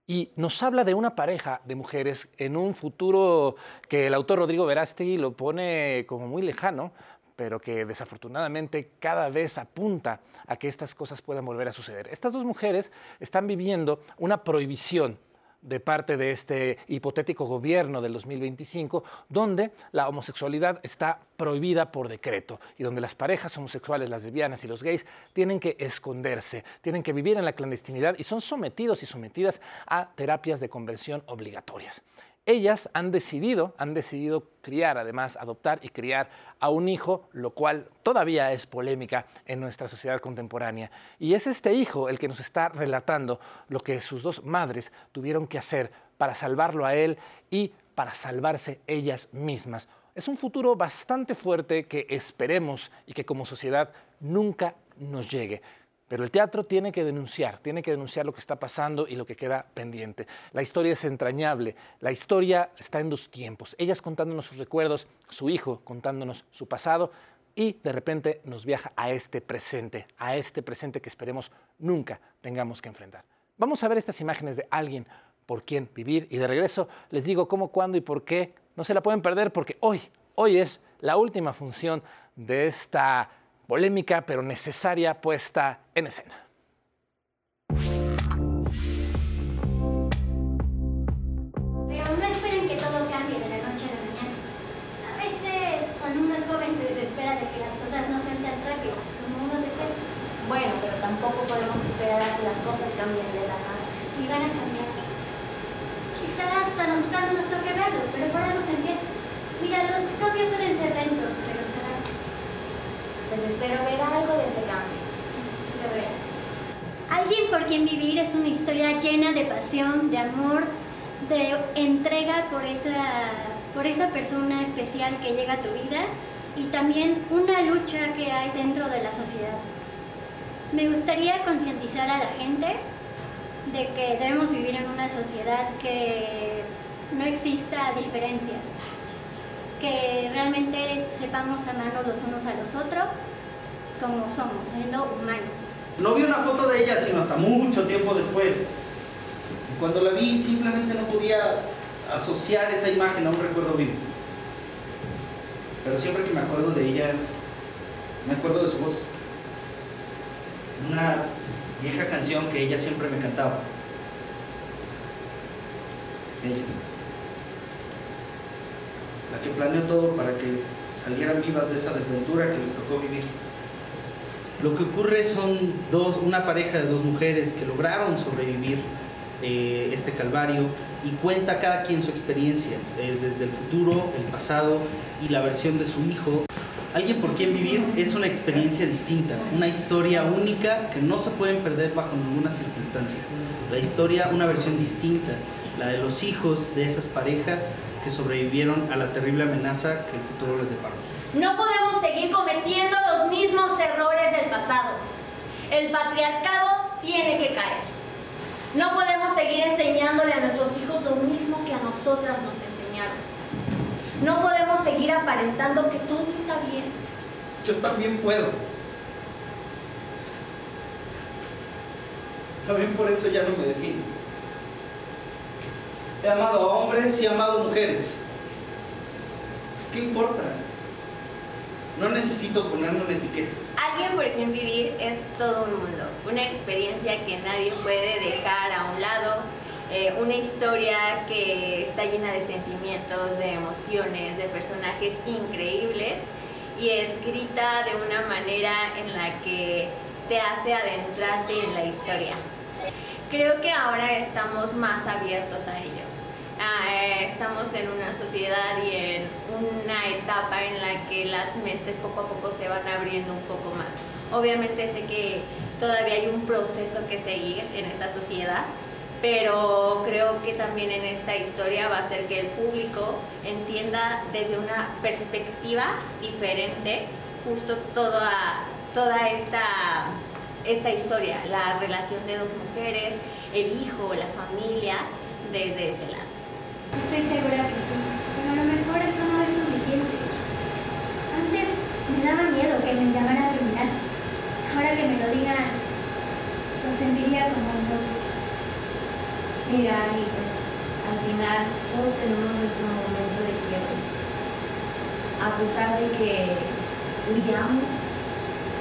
y nos habla de una pareja de mujeres en un futuro que el autor Rodrigo Verástegui lo pone como muy lejano, pero que desafortunadamente cada vez apunta a que estas cosas puedan volver a suceder. Estas dos mujeres están viviendo una prohibición de parte de este hipotético gobierno del 2025, donde la homosexualidad está prohibida por decreto y donde las parejas homosexuales, las lesbianas y los gays tienen que esconderse, tienen que vivir en la clandestinidad y son sometidos y sometidas a terapias de conversión obligatorias ellas han decidido, han decidido criar, además, adoptar y criar a un hijo, lo cual todavía es polémica en nuestra sociedad contemporánea. Y es este hijo el que nos está relatando lo que sus dos madres tuvieron que hacer para salvarlo a él y para salvarse ellas mismas. Es un futuro bastante fuerte que esperemos y que como sociedad nunca nos llegue. Pero el teatro tiene que denunciar, tiene que denunciar lo que está pasando y lo que queda pendiente. La historia es entrañable, la historia está en dos tiempos. Ellas contándonos sus recuerdos, su hijo contándonos su pasado y de repente nos viaja a este presente, a este presente que esperemos nunca tengamos que enfrentar. Vamos a ver estas imágenes de alguien por quien vivir y de regreso les digo cómo, cuándo y por qué. No se la pueden perder porque hoy, hoy es la última función de esta polémica pero necesaria puesta en escena. Espero ver algo de ese cambio. Alguien por quien vivir es una historia llena de pasión, de amor, de entrega por esa, por esa persona especial que llega a tu vida y también una lucha que hay dentro de la sociedad. Me gustaría concientizar a la gente de que debemos vivir en una sociedad que no exista diferencias, que realmente sepamos amarnos los unos a los otros como somos, siendo humanos. No vi una foto de ella sino hasta mucho tiempo después. Cuando la vi simplemente no podía asociar esa imagen a un recuerdo vivo. Pero siempre que me acuerdo de ella, me acuerdo de su voz. Una vieja canción que ella siempre me cantaba. Ella la que planeó todo para que salieran vivas de esa desventura que les tocó vivir. Lo que ocurre son dos, una pareja de dos mujeres que lograron sobrevivir eh, este calvario y cuenta cada quien su experiencia, desde el futuro, el pasado y la versión de su hijo. Alguien por quien vivir es una experiencia distinta, una historia única que no se pueden perder bajo ninguna circunstancia. La historia, una versión distinta, la de los hijos de esas parejas que sobrevivieron a la terrible amenaza que el futuro les deparó. No podemos seguir cometiendo los mismos errores del pasado. El patriarcado tiene que caer. No podemos seguir enseñándole a nuestros hijos lo mismo que a nosotras nos enseñaron. No podemos seguir aparentando que todo está bien. Yo también puedo. También por eso ya no me defino. He amado a hombres y he amado a mujeres. ¿Qué importa? No necesito ponerme una etiqueta. Alguien por quien vivir es todo un mundo, una experiencia que nadie puede dejar a un lado, eh, una historia que está llena de sentimientos, de emociones, de personajes increíbles y escrita de una manera en la que te hace adentrarte en la historia. Creo que ahora estamos más abiertos a ello. Ah, eh, estamos en una sociedad y en una etapa en la que las mentes poco a poco se van abriendo un poco más. Obviamente sé que todavía hay un proceso que seguir en esta sociedad, pero creo que también en esta historia va a ser que el público entienda desde una perspectiva diferente justo toda, toda esta, esta historia, la relación de dos mujeres, el hijo, la familia, desde ese lado. Estoy segura que sí, pero a lo mejor eso no es suficiente. Antes me daba miedo que me llamara a gimnasia. Ahora que me lo digan, lo sentiría como un loco. Mira, y pues al final todos tenemos nuestro momento de quiebre. A pesar de que huyamos,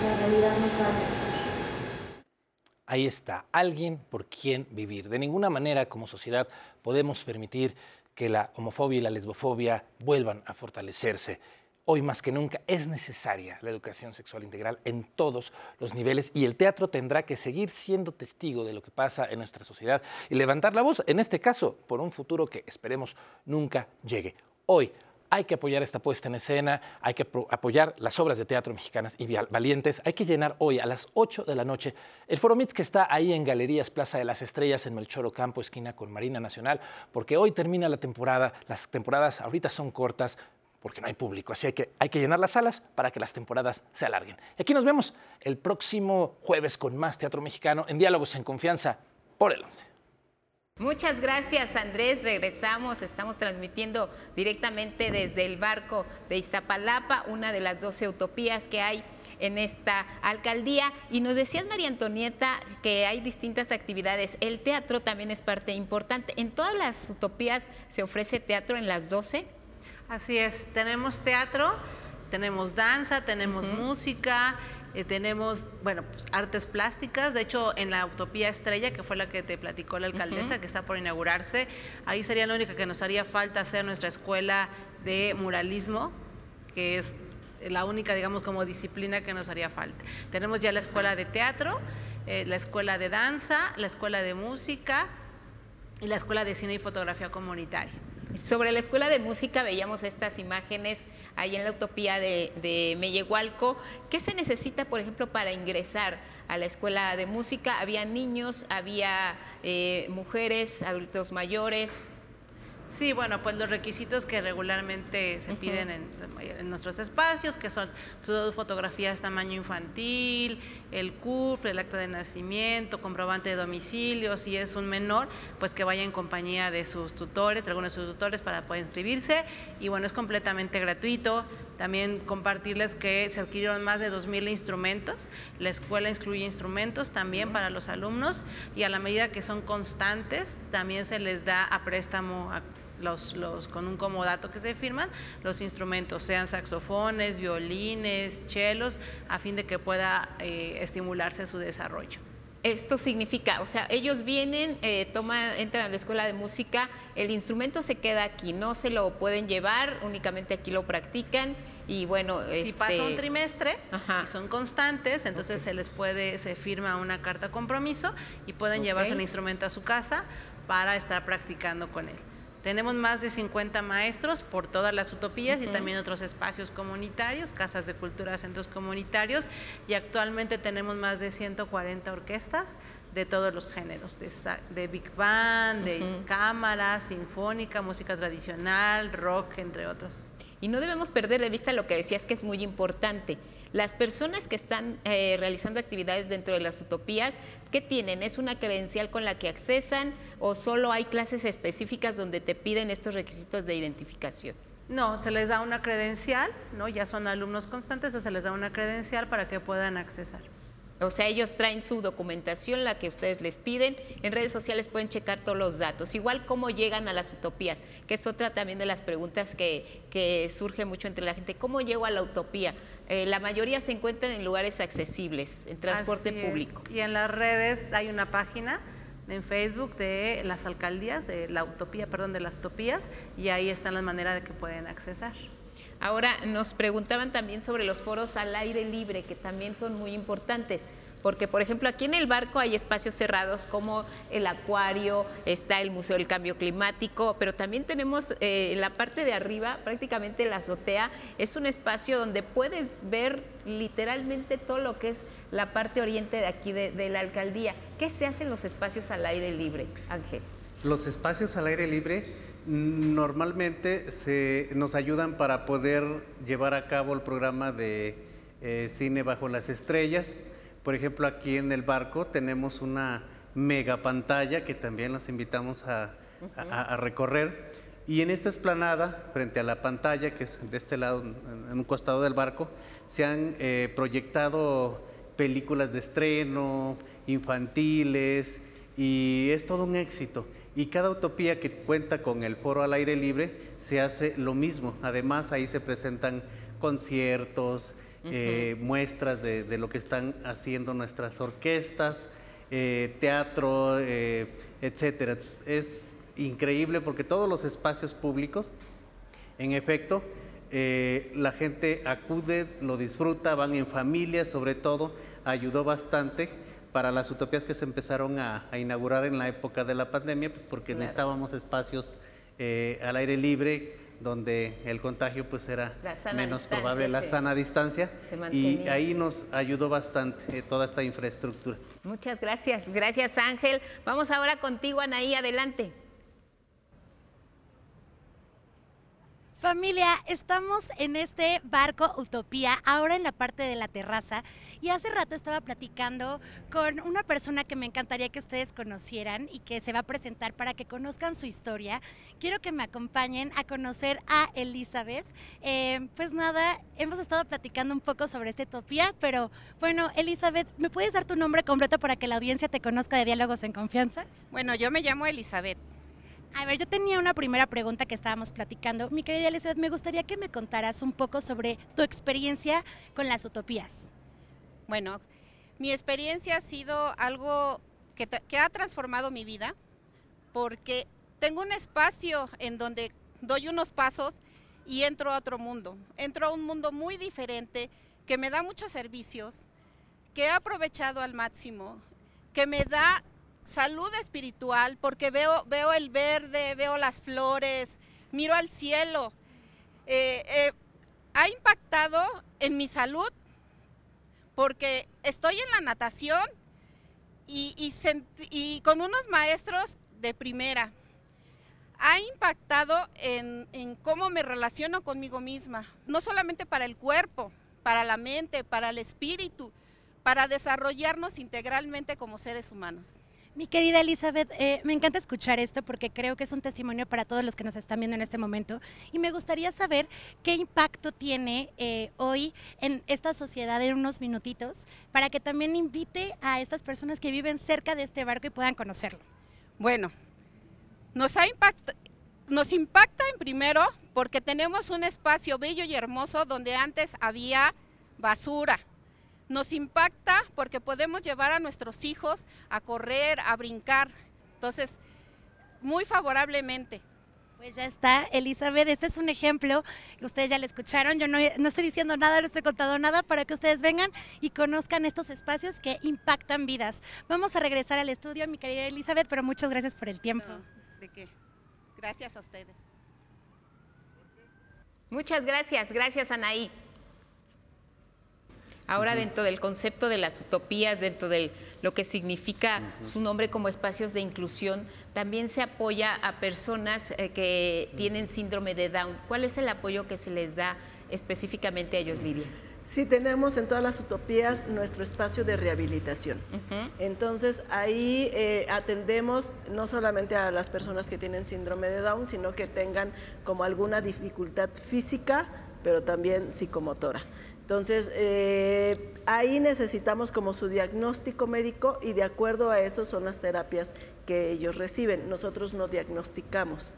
la realidad nos va a Ahí está, alguien por quien vivir. De ninguna manera como sociedad podemos permitir que la homofobia y la lesbofobia vuelvan a fortalecerse. Hoy más que nunca es necesaria la educación sexual integral en todos los niveles y el teatro tendrá que seguir siendo testigo de lo que pasa en nuestra sociedad y levantar la voz, en este caso, por un futuro que esperemos nunca llegue. Hoy, hay que apoyar esta puesta en escena, hay que apoyar las obras de teatro mexicanas y valientes. Hay que llenar hoy a las 8 de la noche el Foro que está ahí en Galerías Plaza de las Estrellas en Melchoro Campo, esquina con Marina Nacional, porque hoy termina la temporada. Las temporadas ahorita son cortas porque no hay público, así que hay que llenar las salas para que las temporadas se alarguen. Y aquí nos vemos el próximo jueves con más teatro mexicano en Diálogos en Confianza por el 11. Muchas gracias Andrés, regresamos, estamos transmitiendo directamente desde el barco de Iztapalapa, una de las 12 utopías que hay en esta alcaldía. Y nos decías, María Antonieta, que hay distintas actividades. El teatro también es parte importante. ¿En todas las utopías se ofrece teatro en las 12? Así es, tenemos teatro, tenemos danza, tenemos música. Eh, tenemos, bueno, pues, artes plásticas. De hecho, en la Utopía Estrella, que fue la que te platicó la alcaldesa, que está por inaugurarse, ahí sería lo único que nos haría falta hacer nuestra escuela de muralismo, que es la única, digamos, como disciplina que nos haría falta. Tenemos ya la escuela de teatro, eh, la escuela de danza, la escuela de música y la escuela de cine y fotografía comunitaria. Sobre la escuela de música veíamos estas imágenes ahí en la utopía de, de Mellehualco. ¿Qué se necesita, por ejemplo, para ingresar a la escuela de música? ¿Había niños, había eh, mujeres, adultos mayores? Sí, bueno, pues los requisitos que regularmente se piden en, nuestros espacios, que son todas fotografías tamaño infantil, el CURP, el acta de nacimiento, comprobante de domicilio, si es un menor, pues que vaya en compañía de sus tutores, de algunos de sus tutores para poder inscribirse. Y bueno, es completamente gratuito. También compartirles que se adquirieron más de 2.000 instrumentos. La escuela incluye instrumentos también para los alumnos y a la medida que son constantes, también se les da a préstamo a los, los, con un comodato que se firman, los instrumentos, sean saxofones, violines, chelos, a fin de que pueda eh, estimularse su desarrollo. Esto significa, o sea, ellos vienen, eh, toman, entran a la escuela de música, el instrumento se queda aquí, no se lo pueden llevar, únicamente aquí lo practican y bueno, si pasa un este, trimestre y son constantes, entonces se les puede, se firma una carta compromiso y pueden llevarse el instrumento a su casa para estar practicando con él. Tenemos más de 50 maestros por todas las utopías y también otros espacios comunitarios, casas de cultura, centros comunitarios y actualmente tenemos más de 140 orquestas de todos los géneros, de, big band, de cámara, sinfónica, música tradicional, rock, entre otros. Y no debemos perder de vista lo que decías que es muy importante, las personas que están eh, realizando actividades dentro de las utopías, ¿qué tienen? ¿Es una credencial con la que accesan o solo hay clases específicas donde te piden estos requisitos de identificación? No, se les da una credencial, ¿no? Ya son alumnos constantes o se les da una credencial para que puedan accesar. O sea, ellos traen su documentación, la que ustedes les piden. En redes sociales pueden checar todos los datos. Igual cómo llegan a las utopías, que es otra también de las preguntas que, que surge mucho entre la gente. ¿Cómo llego a la utopía? Eh, la mayoría se encuentran en lugares accesibles, en transporte público. Y en las redes hay una página en Facebook de las alcaldías, de la utopía, perdón, de las utopías, y ahí están las maneras de que pueden accesar. Ahora nos preguntaban también sobre los foros al aire libre, que también son muy importantes porque por ejemplo aquí en el barco hay espacios cerrados como el acuario, está el Museo del Cambio Climático, pero también tenemos eh, en la parte de arriba, prácticamente la azotea, es un espacio donde puedes ver literalmente todo lo que es la parte oriente de aquí de, la alcaldía. ¿Qué se hace en los espacios al aire libre, Ángel? Los espacios al aire libre normalmente se, nos ayudan para poder llevar a cabo el programa de eh, cine bajo las estrellas, por ejemplo, aquí en el barco tenemos una mega pantalla que también los invitamos a, recorrer. Y en esta esplanada, frente a la pantalla, que es de este lado, en un costado del barco, se han eh, proyectado películas de estreno, infantiles, y es todo un éxito. Y cada utopía que cuenta con el foro al aire libre se hace lo mismo. Además, ahí se presentan conciertos, eh, muestras de, lo que están haciendo nuestras orquestas, eh, teatro, eh, etcétera. Es increíble porque todos los espacios públicos, en efecto, la gente acude, lo disfruta, van en familia, sobre todo, ayudó bastante para las utopías que se empezaron a, inaugurar en la época de la pandemia, pues, porque necesitábamos espacios al aire libre, donde el contagio pues era menos probable, la sana distancia, y ahí nos ayudó bastante eh, toda esta infraestructura. Muchas gracias, gracias Ángel. Vamos ahora contigo, Anaí, adelante. Familia, estamos en este barco Utopía, ahora en la parte de la terraza. Y hace rato estaba platicando con una persona que me encantaría que ustedes conocieran y que se va a presentar para que conozcan su historia. Quiero que me acompañen a conocer a Elizabeth. Eh, pues nada, hemos estado platicando un poco sobre esta utopía, pero bueno, Elizabeth, ¿me puedes dar tu nombre completo para que la audiencia te conozca de Diálogos en Confianza? Bueno, yo me llamo Elizabeth. A ver, yo tenía una primera pregunta que estábamos platicando. Mi querida Elizabeth, me gustaría que me contaras un poco sobre tu experiencia con las utopías. Bueno, mi experiencia ha sido algo que, ha transformado mi vida porque tengo un espacio en donde doy unos pasos y entro a otro mundo. Entro a un mundo muy diferente que me da muchos servicios, que he aprovechado al máximo, que me da salud espiritual porque veo, veo el verde, veo las flores, miro al cielo. Eh, eh, ha impactado en mi salud porque estoy en la natación y, con unos maestros de primera. Ha impactado en, cómo me relaciono conmigo misma, no solamente para el cuerpo, para la mente, para el espíritu, para desarrollarnos integralmente como seres humanos. Mi querida Elizabeth, eh, me encanta escuchar esto porque creo que es un testimonio para todos los que nos están viendo en este momento y me gustaría saber qué impacto tiene eh, hoy en esta sociedad en unos minutitos para que también invite a estas personas que viven cerca de este barco y puedan conocerlo. Bueno, nos, ha nos impacta en primero porque tenemos un espacio bello y hermoso donde antes había basura, nos impacta porque podemos llevar a nuestros hijos a correr, a brincar. Entonces, muy favorablemente. Pues ya está, Elizabeth, este es un ejemplo, ustedes ya lo escucharon, yo no, no, estoy diciendo nada, no estoy contando nada para que ustedes vengan y conozcan estos espacios que impactan vidas. Vamos a regresar al estudio, mi querida Elizabeth, pero muchas gracias por el tiempo. ¿De qué? Gracias a ustedes. Muchas gracias, gracias Anaí. Ahora dentro del concepto de las utopías, dentro de lo que significa su nombre como espacios de inclusión, también se apoya a personas eh, que tienen síndrome de Down. ¿Cuál es el apoyo que se les da específicamente a ellos, Lidia? Sí, tenemos en todas las utopías nuestro espacio de rehabilitación. Entonces ahí eh, atendemos no solamente a las personas que tienen síndrome de Down, sino que tengan como alguna dificultad física, pero también psicomotora. Entonces, eh, ahí necesitamos como su diagnóstico médico y de acuerdo a eso son las terapias que ellos reciben. Nosotros no diagnosticamos.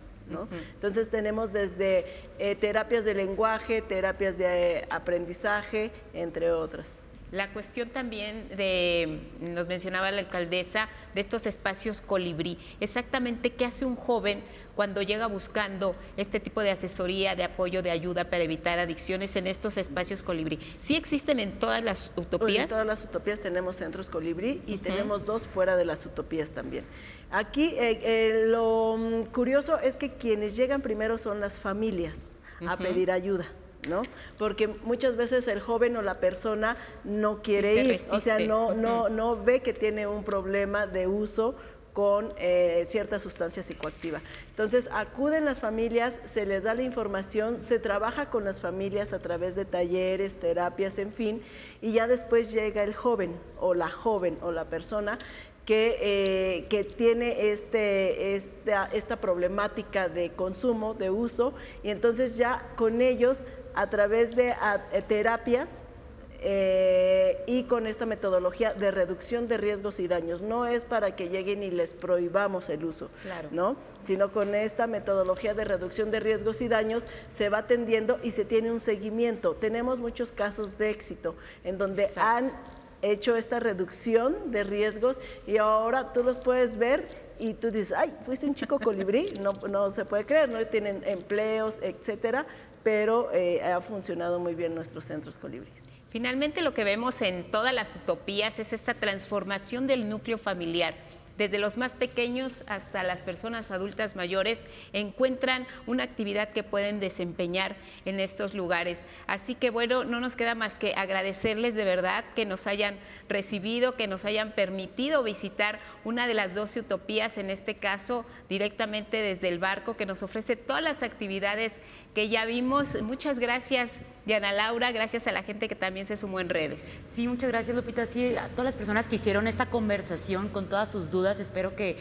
Entonces tenemos desde eh, terapias de lenguaje, terapias de eh, aprendizaje, entre otras. La cuestión también de, nos mencionaba la alcaldesa, de estos espacios colibrí. Exactamente qué hace un joven cuando llega buscando este tipo de asesoría, de apoyo, de ayuda para evitar adicciones en estos espacios colibrí. ¿Sí existen en todas las utopías? En todas las utopías tenemos centros colibrí y tenemos dos fuera de las utopías también. Aquí eh, eh, lo mm, curioso es que quienes llegan primero son las familias a pedir ayuda. ¿No? Porque muchas veces el joven o la persona no quiere ir, o sea, no, no, no ve que tiene un problema de uso con eh, cierta sustancia psicoactiva. Entonces acuden las familias, se les da la información, se trabaja con las familias a través de talleres, terapias, en fin, y ya después llega el joven o la joven o la persona que, eh, que, tiene este, esta, esta problemática de consumo, de uso, y entonces ya con ellos a través de terapias eh, y con esta metodología de reducción de riesgos y daños. No es para que lleguen y les prohibamos el uso, ¿no? sino con esta metodología de reducción de riesgos y daños se va atendiendo y se tiene un seguimiento. Tenemos muchos casos de éxito en donde han hecho esta reducción de riesgos y ahora tú los puedes ver y tú dices, ay, fuiste un chico colibrí, no, no se puede creer, no tienen empleos, etcétera, pero eh, ha funcionado muy bien nuestros centros colibríes. Finalmente lo que vemos en todas las utopías es esta transformación del núcleo familiar desde los más pequeños hasta las personas adultas mayores, encuentran una actividad que pueden desempeñar en estos lugares. Así que bueno, no nos queda más que agradecerles de verdad que nos hayan recibido, que nos hayan permitido visitar una de las 12 utopías, en este caso directamente desde el barco, que nos ofrece todas las actividades que ya vimos. Muchas gracias, Diana Laura, gracias a la gente que también se sumó en redes. Sí, muchas gracias, Lupita. Sí, a todas las personas que hicieron esta conversación con todas sus dudas, espero que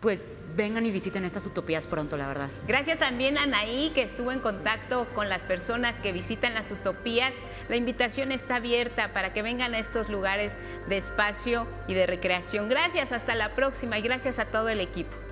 pues vengan y visiten estas utopías pronto, la verdad. Gracias también a Anaí, que estuvo en contacto con las personas que visitan las utopías. La invitación está abierta para que vengan a estos lugares de espacio y de recreación. Gracias, hasta la próxima y gracias a todo el equipo.